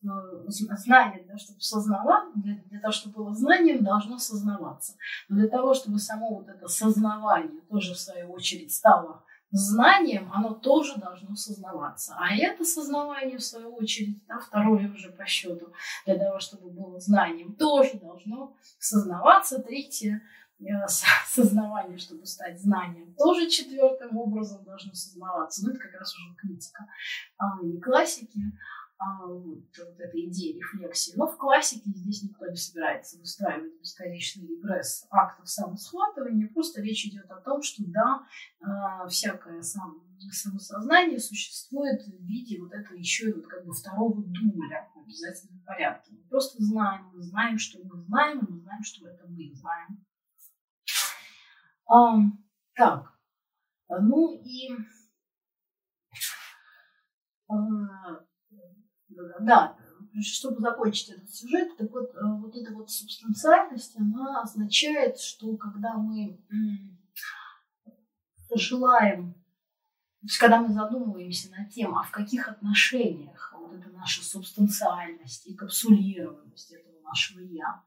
э, знание, того, чтобы сознавать, для, для того, чтобы было знанием, должно сознаваться. Но для того, чтобы само вот это сознавание тоже, в свою очередь, стало знанием, оно тоже должно сознаваться. А это сознавание, в свою очередь, да, второе уже по счету, для того, чтобы было знанием, тоже должно сознаваться. Третье сознавание, чтобы стать знанием, тоже четвертым образом должно сознаваться. Ну, это как раз уже критика, а не классики а, вот, вот этой идеи рефлексии. Но в классике здесь никто не собирается выстраивать бесконечный регресс актов самосхватывания. Просто речь идет о том, что да, а, всякое сам, самосознание существует в виде вот этого еще и вот как бы второго дуля в обязательном порядке. Мы просто знаем, мы знаем, что мы знаем, и мы знаем, что это мы знаем. А, так, ну и а, да, чтобы закончить этот сюжет, так вот, э, вот эта вот субстанциальность, она означает, что когда мы желаем, то есть когда мы задумываемся над тем, а в каких отношениях вот эта наша субстанциальность и капсулированность этого нашего «я»,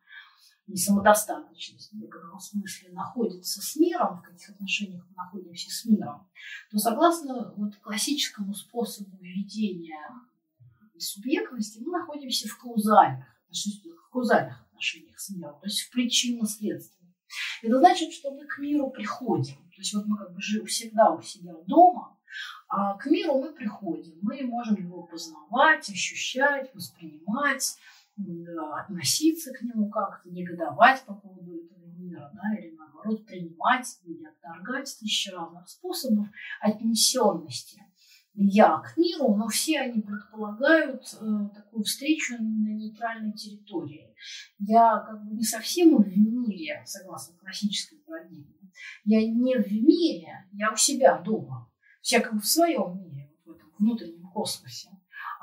и самодостаточность в некотором смысле находится с миром, в каких отношениях мы находимся с миром, то согласно вот классическому способу ведения субъектности мы находимся в каузальных, в каузальных отношениях с миром, то есть в причинно-следственных. Это значит, что мы к миру приходим. То есть вот мы как бы живем всегда у себя дома, а к миру мы приходим. Мы можем его познавать, ощущать, воспринимать, относиться к нему как-то, негодовать по поводу этого мира, да, или наоборот принимать или отторгать тысячи разных способов отнесенности я к миру, но все они предполагают э, такую встречу на нейтральной территории. Я как бы не совсем в мире, согласно классической парадигме. Я не в мире, я у себя дома. Я как бы в своем мире, в этом внутреннем космосе.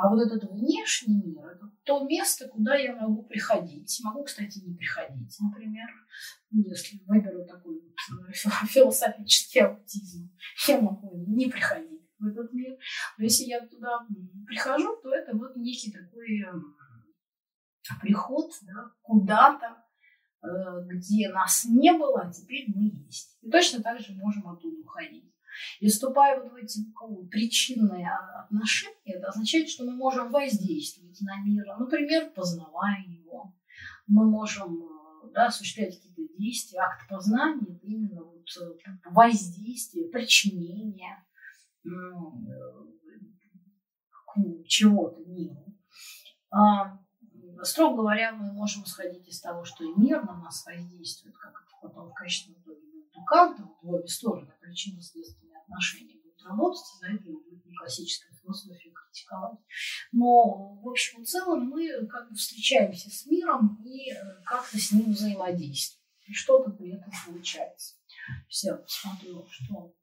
А вот этот внешний мир – это то место, куда я могу приходить. Могу, кстати, не приходить, например, если выберу такой э, философический аутизм. Я могу не приходить в этот мир. Но если я туда прихожу, то это вот некий такой эм, приход да, куда-то, э, где нас не было, а теперь мы есть. И точно так же можем оттуда уходить. И вступая вот в эти причинные отношения, это означает, что мы можем воздействовать на мир, например, познавая его. Мы можем э, да, осуществлять какие-то действия, акт познания, именно вот э, воздействие, причинение, чего-то миру. А, строго говоря, мы можем исходить из того, что и мир на нас воздействует, как потом в качестве итоге будет у Канта, в обе стороны причинно-следственные отношения будут работать, и за это будет не классическая философия критиковать. Но, в общем и целом, мы как бы встречаемся с миром и э, как-то с ним взаимодействуем. И что-то при этом получается. Все, посмотрю, что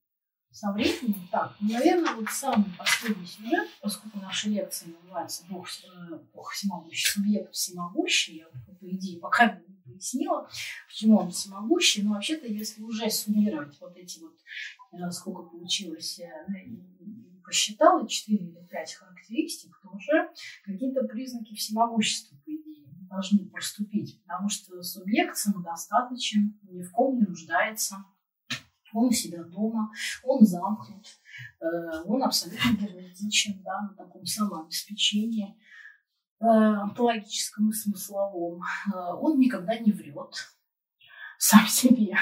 со временем. Так, ну, наверное, вот самый последний сюжет, поскольку наша лекция называется «Бог, э, Бог всемогущий, субъект всемогущий», я, по идее, пока пояснила, почему он всемогущий, но вообще-то, если уже суммировать вот эти вот, э, сколько получилось, э, посчитала, 4 или 5 характеристик, то уже какие-то признаки всемогущества, по идее, должны проступить, потому что субъект самодостаточен, ни в ком не нуждается, он у себя дома, он замкнут, э, он абсолютно герметичен, да, на таком самообеспечении онтологическом и смысловом. Э, он никогда не врет сам себе.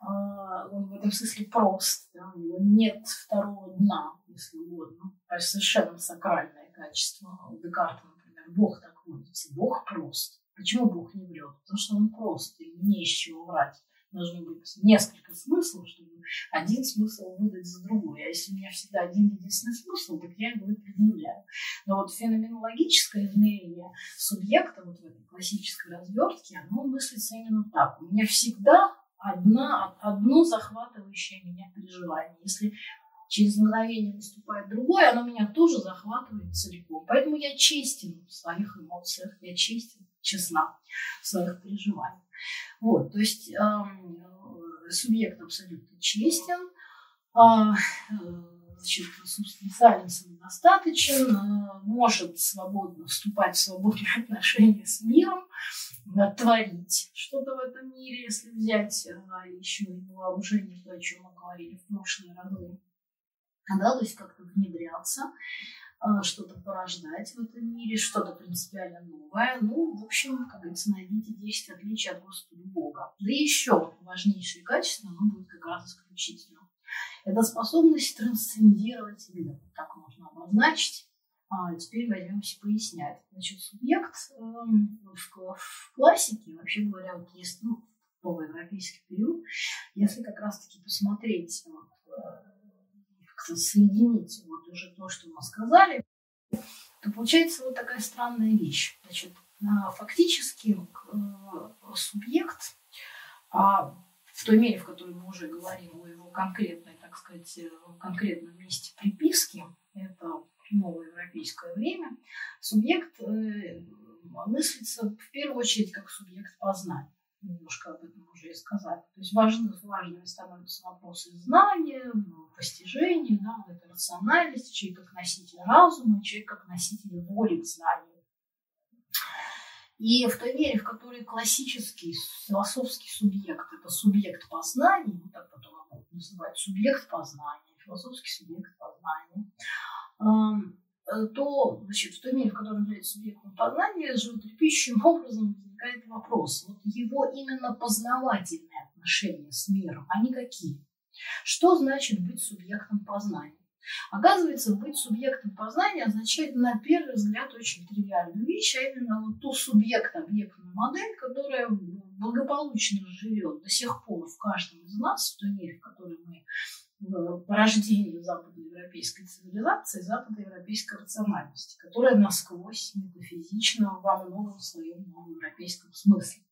Он в этом смысле прост, да, у него нет второго дна, если угодно. То есть совершенно сакральное качество. У Декарта, например, Бог так водится. Бог прост. Почему Бог не врет? Потому что он прост, и не из чего врать должно быть несколько смыслов, чтобы один смысл выдать за другой. А если у меня всегда один единственный смысл, так я его и предъявляю. Но вот феноменологическое измерение субъекта вот в этой классической развертке, оно мыслится именно так. У меня всегда одна, одно захватывающее меня переживание. Если через мгновение наступает другое, оно меня тоже захватывает целиком. Поэтому я честен в своих эмоциях, я честен, честна в своих переживаниях. Вот, то есть эм, субъект абсолютно честен, а, э, значит, собственно, Саленсом достаточен, э, может свободно вступать в свободные отношения с миром, творить что-то в этом мире, если взять э, еще и вооружение, то, о чем мы говорили в прошлые разы. Да, то есть как-то внедряться, э, что-то порождать в этом мире, что-то принципиально новое. Ну, в общем, как говорится, найдите 10 отличий от Господа Бога. Да еще важнейшее качество, оно будет как раз исключительным это способность трансцендировать мир, так можно обозначить. А теперь возьмемся пояснять. Значит, субъект э, в, в классике, вообще говоря, вот есть ну, новый европейский период, если как раз-таки посмотреть, вот, э, соединить уже то, что мы сказали, то получается вот такая странная вещь. Значит, фактически э, субъект а в той мере, в которой мы уже говорим о его конкретной, так сказать, э, конкретном месте приписки, это новое европейское время, субъект э, мыслится в первую очередь как субъект познания. Немножко об этом уже и сказали. То есть важны, важными становятся вопросы знания, постижения, да, вот эта рациональность, человек как носитель разума, человек как носитель воли к знанию. И в той мере, в которой классический философский субъект – это субъект познания, вот так потом его называют субъект познания, философский субъект познания, э, то значит, в той мере, в которой он является субъектом познания, животрепещущим образом возникает вопрос. Вот его именно познавательные отношения с миром, они какие? Что значит быть субъектом познания? Оказывается, быть субъектом познания означает на первый взгляд очень тривиальную вещь, а именно вот ту субъект-объектную модель, которая благополучно живет до сих пор в каждом из нас, в той мере, в которой мы по рождению западноевропейской цивилизации, западноевропейской рациональности, которая насквозь метафизична во многом своем европейском смысле.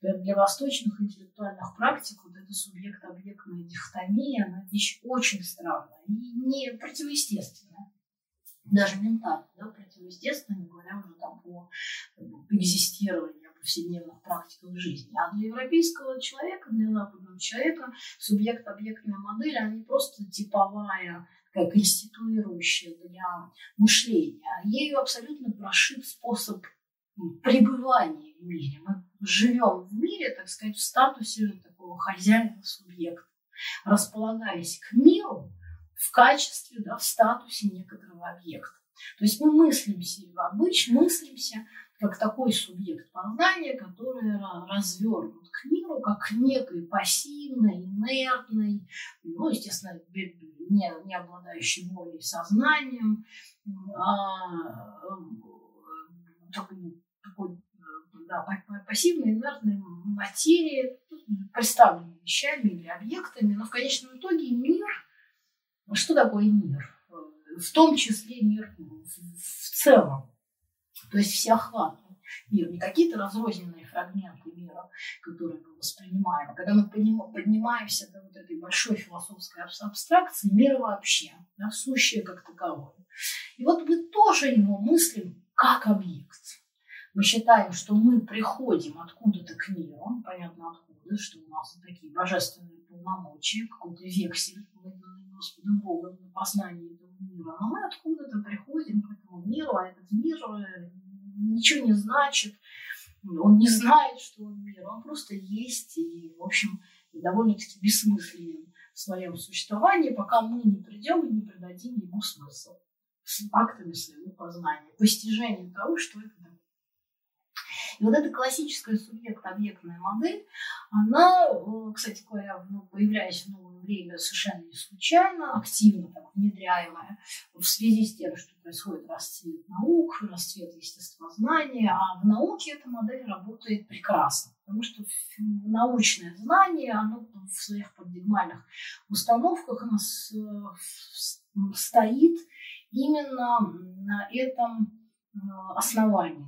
Для восточных интеллектуальных практик вот эта субъект-объектная дихотомия, она вещь очень странная и не противоестественная даже ментально, да, противоестественно, не говоря уже там по экзистированию повседневных практиках жизни. А для европейского человека, для западного человека субъект-объектная модель, они просто типовая, такая конституирующая для мышления. Ею абсолютно прошит способ пребывания в мире. Мы живем в мире, так сказать, в статусе такого хозяина субъекта, располагаясь к миру в качестве, да, в статусе некоторого объекта. То есть мы мыслимся, обычно мыслимся как такой субъект познания, который развернут к миру, как к некой пассивной, инертной, ну, естественно, не, не обладающей волей сознанием, а, такой, такой да, пассивной, инертной материи, представленной вещами или объектами, но в конечном итоге мир, что такое мир? В том числе мир в целом то есть всеохватный мир, не какие-то разрозненные фрагменты мира, которые мы воспринимаем, а когда мы поднимаемся до вот этой большой философской абстракции, мир вообще, да, сущее как таковое. И вот мы тоже его мыслим как объект. Мы считаем, что мы приходим откуда-то к миру, понятно откуда, что у нас такие божественные полномочия, какой-то вексель, выданный Господом Богом на познание этого мира. Но мы откуда-то приходим к этому миру, а этот мир э, ничего не значит, он не знает, что он мир, он просто есть и, в общем, довольно-таки бессмысленен в своем существовании, пока мы не придем и не придадим ему смысл с актами своего познания, постижением того, что это. И вот эта классическая субъект-объектная модель, она, э, кстати говоря, появляясь в новое время совершенно не случайно, активно так, внедряемая в связи с тем, что происходит расцвет наук, расцвет естествознания, а в науке эта модель работает прекрасно, потому что научное знание, оно в своих парадигмальных установках у нас э, стоит именно на этом э, основании,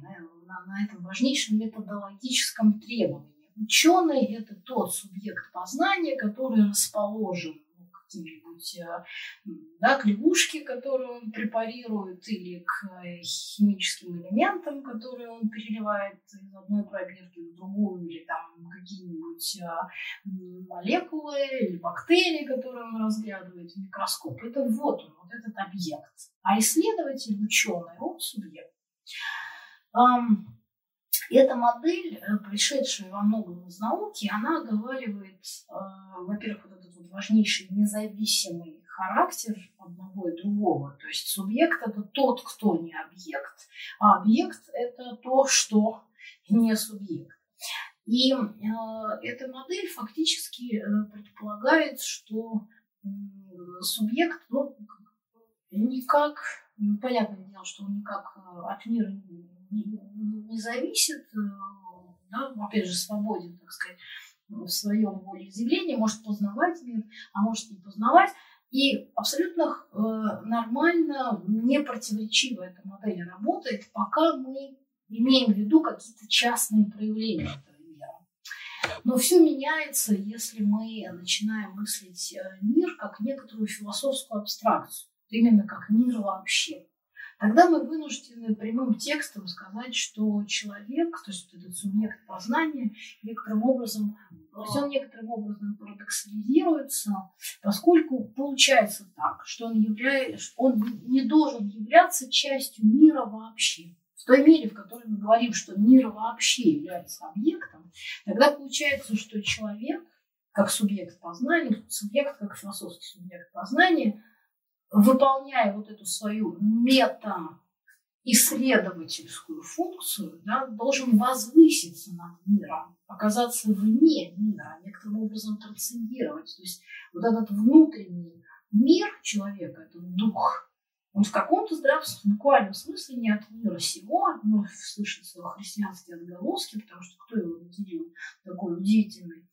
на, на этом важнейшем методологическом требовании. Ученый – это тот субъект познания, который расположен каким-нибудь э, да, к лягушке, которую он препарирует, или к э, химическим элементам, которые он переливает из одной пробирки в другую, или там какие-нибудь э, молекулы или бактерии, которые он разглядывает в микроскоп. Это вот он, вот этот объект. А исследователь, ученый, он субъект. Эта модель, пришедшая во многом из науки, она оговаривает, во-первых, вот этот вот важнейший независимый характер одного и другого. То есть субъект – это тот, кто не объект, а объект – это то, что не субъект. И э, эта модель фактически э, предполагает, что э, субъект ну, никак, понятное дело, что он никак э, от мира не, не, зависит, э, да, опять же, свободен, так сказать, в своем волеизъявлении, может познавать мир, а может не познавать. И абсолютно э, нормально, не противоречиво эта модель работает, пока мы имеем в виду какие-то частные проявления этого мира. Но все меняется, если мы начинаем мыслить э, мир как некоторую философскую абстракцию, именно как мир вообще. Тогда мы вынуждены прямым текстом сказать, что человек, то есть этот субъект познания, некоторым образом, все некоторым образом парадоксализируется, поскольку получается так, что он, является, он не должен являться частью мира вообще. В той мере, в которой мы говорим, что мир вообще является объектом, тогда получается, что человек, как субъект познания, субъект как философский субъект познания, выполняя вот эту свою мета-исследовательскую функцию, да, должен возвыситься над миром, оказаться вне мира, некоторым образом трансцендировать. То есть вот этот внутренний мир человека, этот дух, он в каком-то здравстве, буквальном смысле не от мира сего, ну, слышится христианские отголоски, потому что кто его наделил такой удивительной а,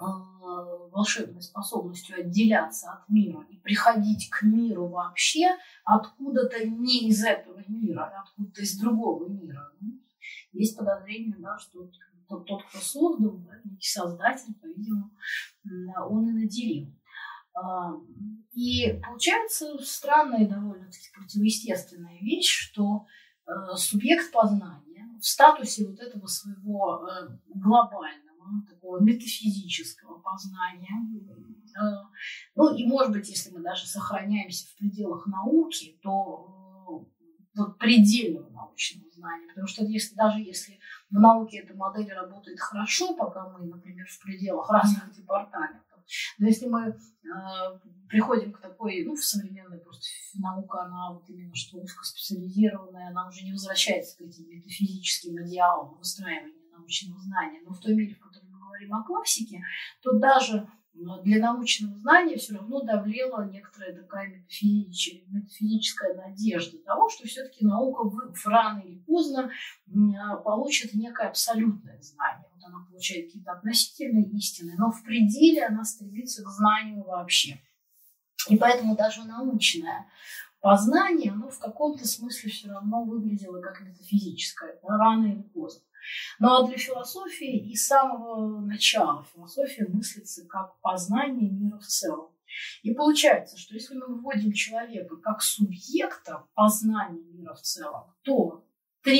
волшебной способностью отделяться от мира и приходить к миру вообще откуда-то не из этого мира, а откуда-то из другого мира. Ну, есть подозрение, да, что тот, тот кто создал, да, некий создатель, по-видимому, он и наделил. А, и получается странная довольно-таки противоестественная вещь, что э, субъект познания в статусе вот этого своего э, глобального такого метафизического познания. Э, ну и, может быть, если мы даже сохраняемся в пределах науки, то э, вот предельного научного знания. Потому что если, даже если в науке эта модель работает хорошо, пока мы, например, в пределах разных департаментов, но если мы э, приходим к такой, ну, в современной просто наука, она вот именно что узкоспециализированная, она уже не возвращается к этим метафизическим идеалам выстраивания научного знания. Но в той мере, в которой мы говорим о классике, то даже для научного знания все равно давлела некоторая такая метафизическая, метафизическая надежда того, что все-таки наука рано или поздно получит некое абсолютное знание. Вот она получает какие-то относительные истины, но в пределе она стремится к знанию вообще. И поэтому даже научное познание, оно в каком-то смысле все равно выглядело как метафизическое, рано или поздно. Ну а для философии и с самого начала философия мыслится как познание мира в целом. И получается, что если мы вводим человека как субъекта познания мира в целом, то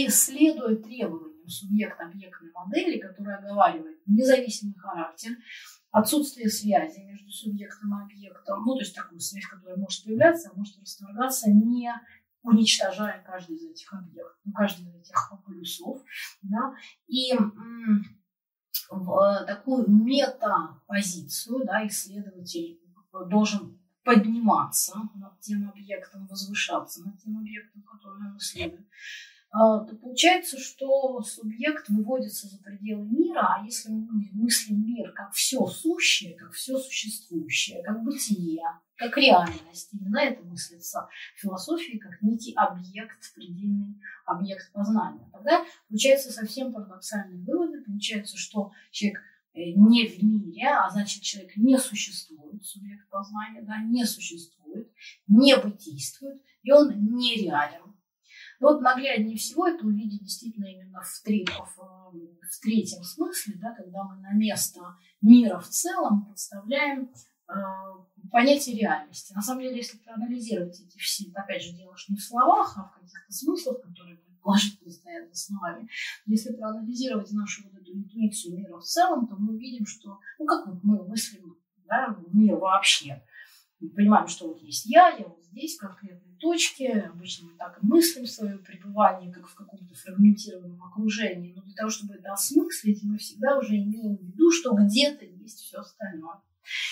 следуя требованиям субъект-объектной модели, которая оговаривает независимый характер, отсутствие связи между субъектом и объектом, ну, то есть такую связь, которая может появляться, а может расторгаться, не уничтожая каждый из этих объектов, ну, каждый из этих полюсов, да, и в такую метапозицию, да, исследователь должен подниматься над тем объектом, возвышаться над тем объектом, который он исследует. А, то получается, что субъект выводится за пределы мира, а если мы мыслим мир как все сущее, как все существующее, как бытие, как реальность, именно это мыслится в философии как некий объект, предельный объект познания. Тогда получается совсем парадоксальные выводы. Получается, что человек э, не в мире, а значит человек не существует, субъект познания, да, не существует, не бытийствует, и он нереален. Но вот нагляднее всего это увидеть действительно именно в, три, в, в третьем смысле, да, когда мы на место мира в целом подставляем э, понятие реальности. На самом деле, если проанализировать эти все, опять же, дело не в словах, а в каких-то смыслах, которые предположительно стоят в основе, если проанализировать нашу вот эту интуицию мира в целом, то мы увидим, что, ну, как мы мыслим да, мир вообще. Мы понимаем, что вот есть я, я вот здесь, в конкретной точке. Обычно мы так и мыслим свое пребывание, как в каком-то фрагментированном окружении. Но для того, чтобы это осмыслить, мы всегда уже имеем в виду, что где-то есть все остальное.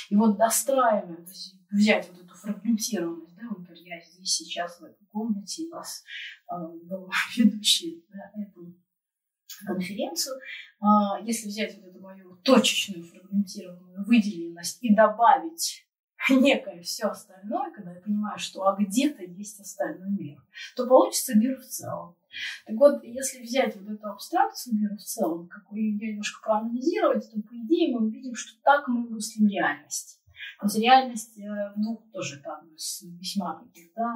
И вот достраиваем, то есть взять вот эту фрагментированность, да, вот я здесь сейчас в этой комнате, у вас э, был ведущий да, эту конференцию, э, если взять вот эту мою точечную фрагментированную выделенность и добавить некое все остальное, когда я понимаю, что а где-то есть остальной мир, то получится мир в целом. Так вот, если взять вот эту абстракцию мира в целом, какую ее немножко проанализировать, то, по идее, мы увидим, что так мы мыслим реальность. Реальность, э, ну, тоже там с весьма таких, да,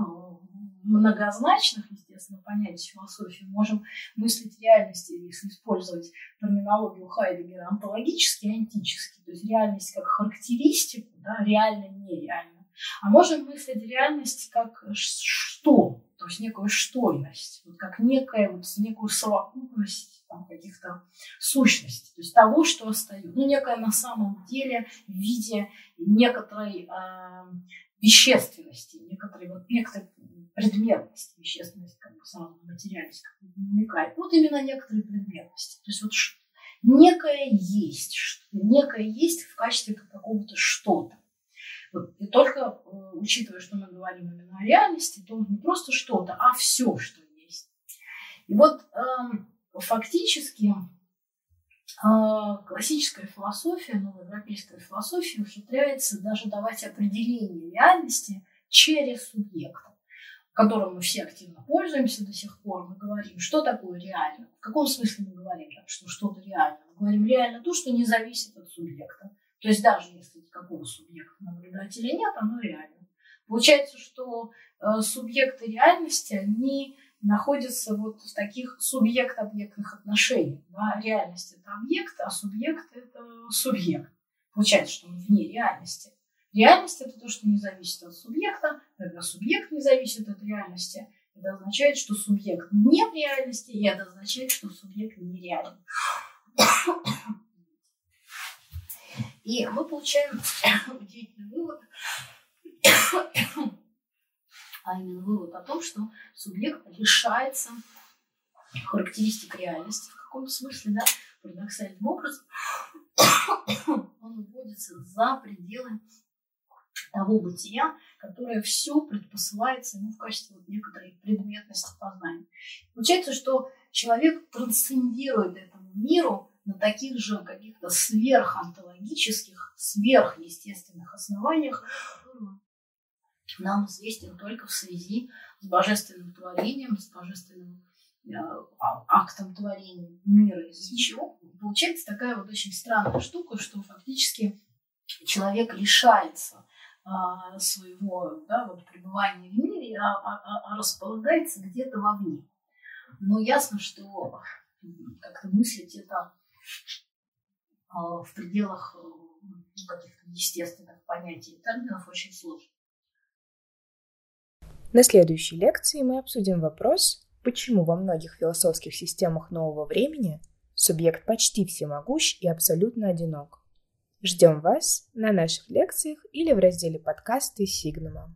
многозначных, естественно, понятий философии. Можем мыслить реальность, если использовать терминологию Хайдегера, онтологически и антически. То есть реальность как характеристику, да, реально нереально. А можем мыслить реальность как что, то есть некую штойность, вот как некая, вот некую совокупность там, каких-то сущностей, то есть того, что остается. Ну, некое на самом деле в виде некоторой э, вещественности, некоторой, вот, некоторой предметности, вещественность, как бы сразу материальность как бы намекает. Вот именно некоторые предметности. То есть вот некое есть, некое есть в качестве какого-то что-то. И только э, учитывая, что мы говорим именно о реальности, то не просто что-то, а все, что есть. И вот э, фактически э, классическая философия, новоевропейская философия ухитряется даже давать определение реальности через субъекта которым мы все активно пользуемся до сих пор, мы говорим, что такое реально. В каком смысле мы говорим, что что-то реально? Мы говорим реально то, что не зависит от субъекта. То есть даже если какого субъекта наблюдателя нет, оно реально. Получается, что э, субъекты реальности, они находятся вот в таких субъект-объектных отношениях. Да? Реальность – это объект, а субъект – это субъект. Получается, что он вне реальности. Реальность – это то, что не зависит от субъекта, когда субъект не зависит от реальности. Это означает, что субъект не в реальности, и это означает, что субъект нереален. И мы получаем удивительный вывод, а именно вывод о том, что субъект лишается характеристик реальности в каком-то смысле, да, парадоксальным образом, он выводится за пределы того бытия, которое все предпосылается ему в качестве вот некоторой предметности познания. Получается, что человек трансцендирует этому миру на таких же каких-то сверхонтологических, сверхъестественных основаниях нам известен только в связи с божественным творением, с божественным э, а, актом творения мира, из-за чего получается такая вот очень странная штука, что фактически человек лишается а, своего да, вот, пребывания в мире, а, а, а, а располагается где-то вовне. Но ясно, что как-то мыслить это в пределах э, каких-то естественных понятий и терминов очень сложно. На следующей лекции мы обсудим вопрос, почему во многих философских системах нового времени субъект почти всемогущ и абсолютно одинок. Ждем вас на наших лекциях или в разделе подкасты Сигнума.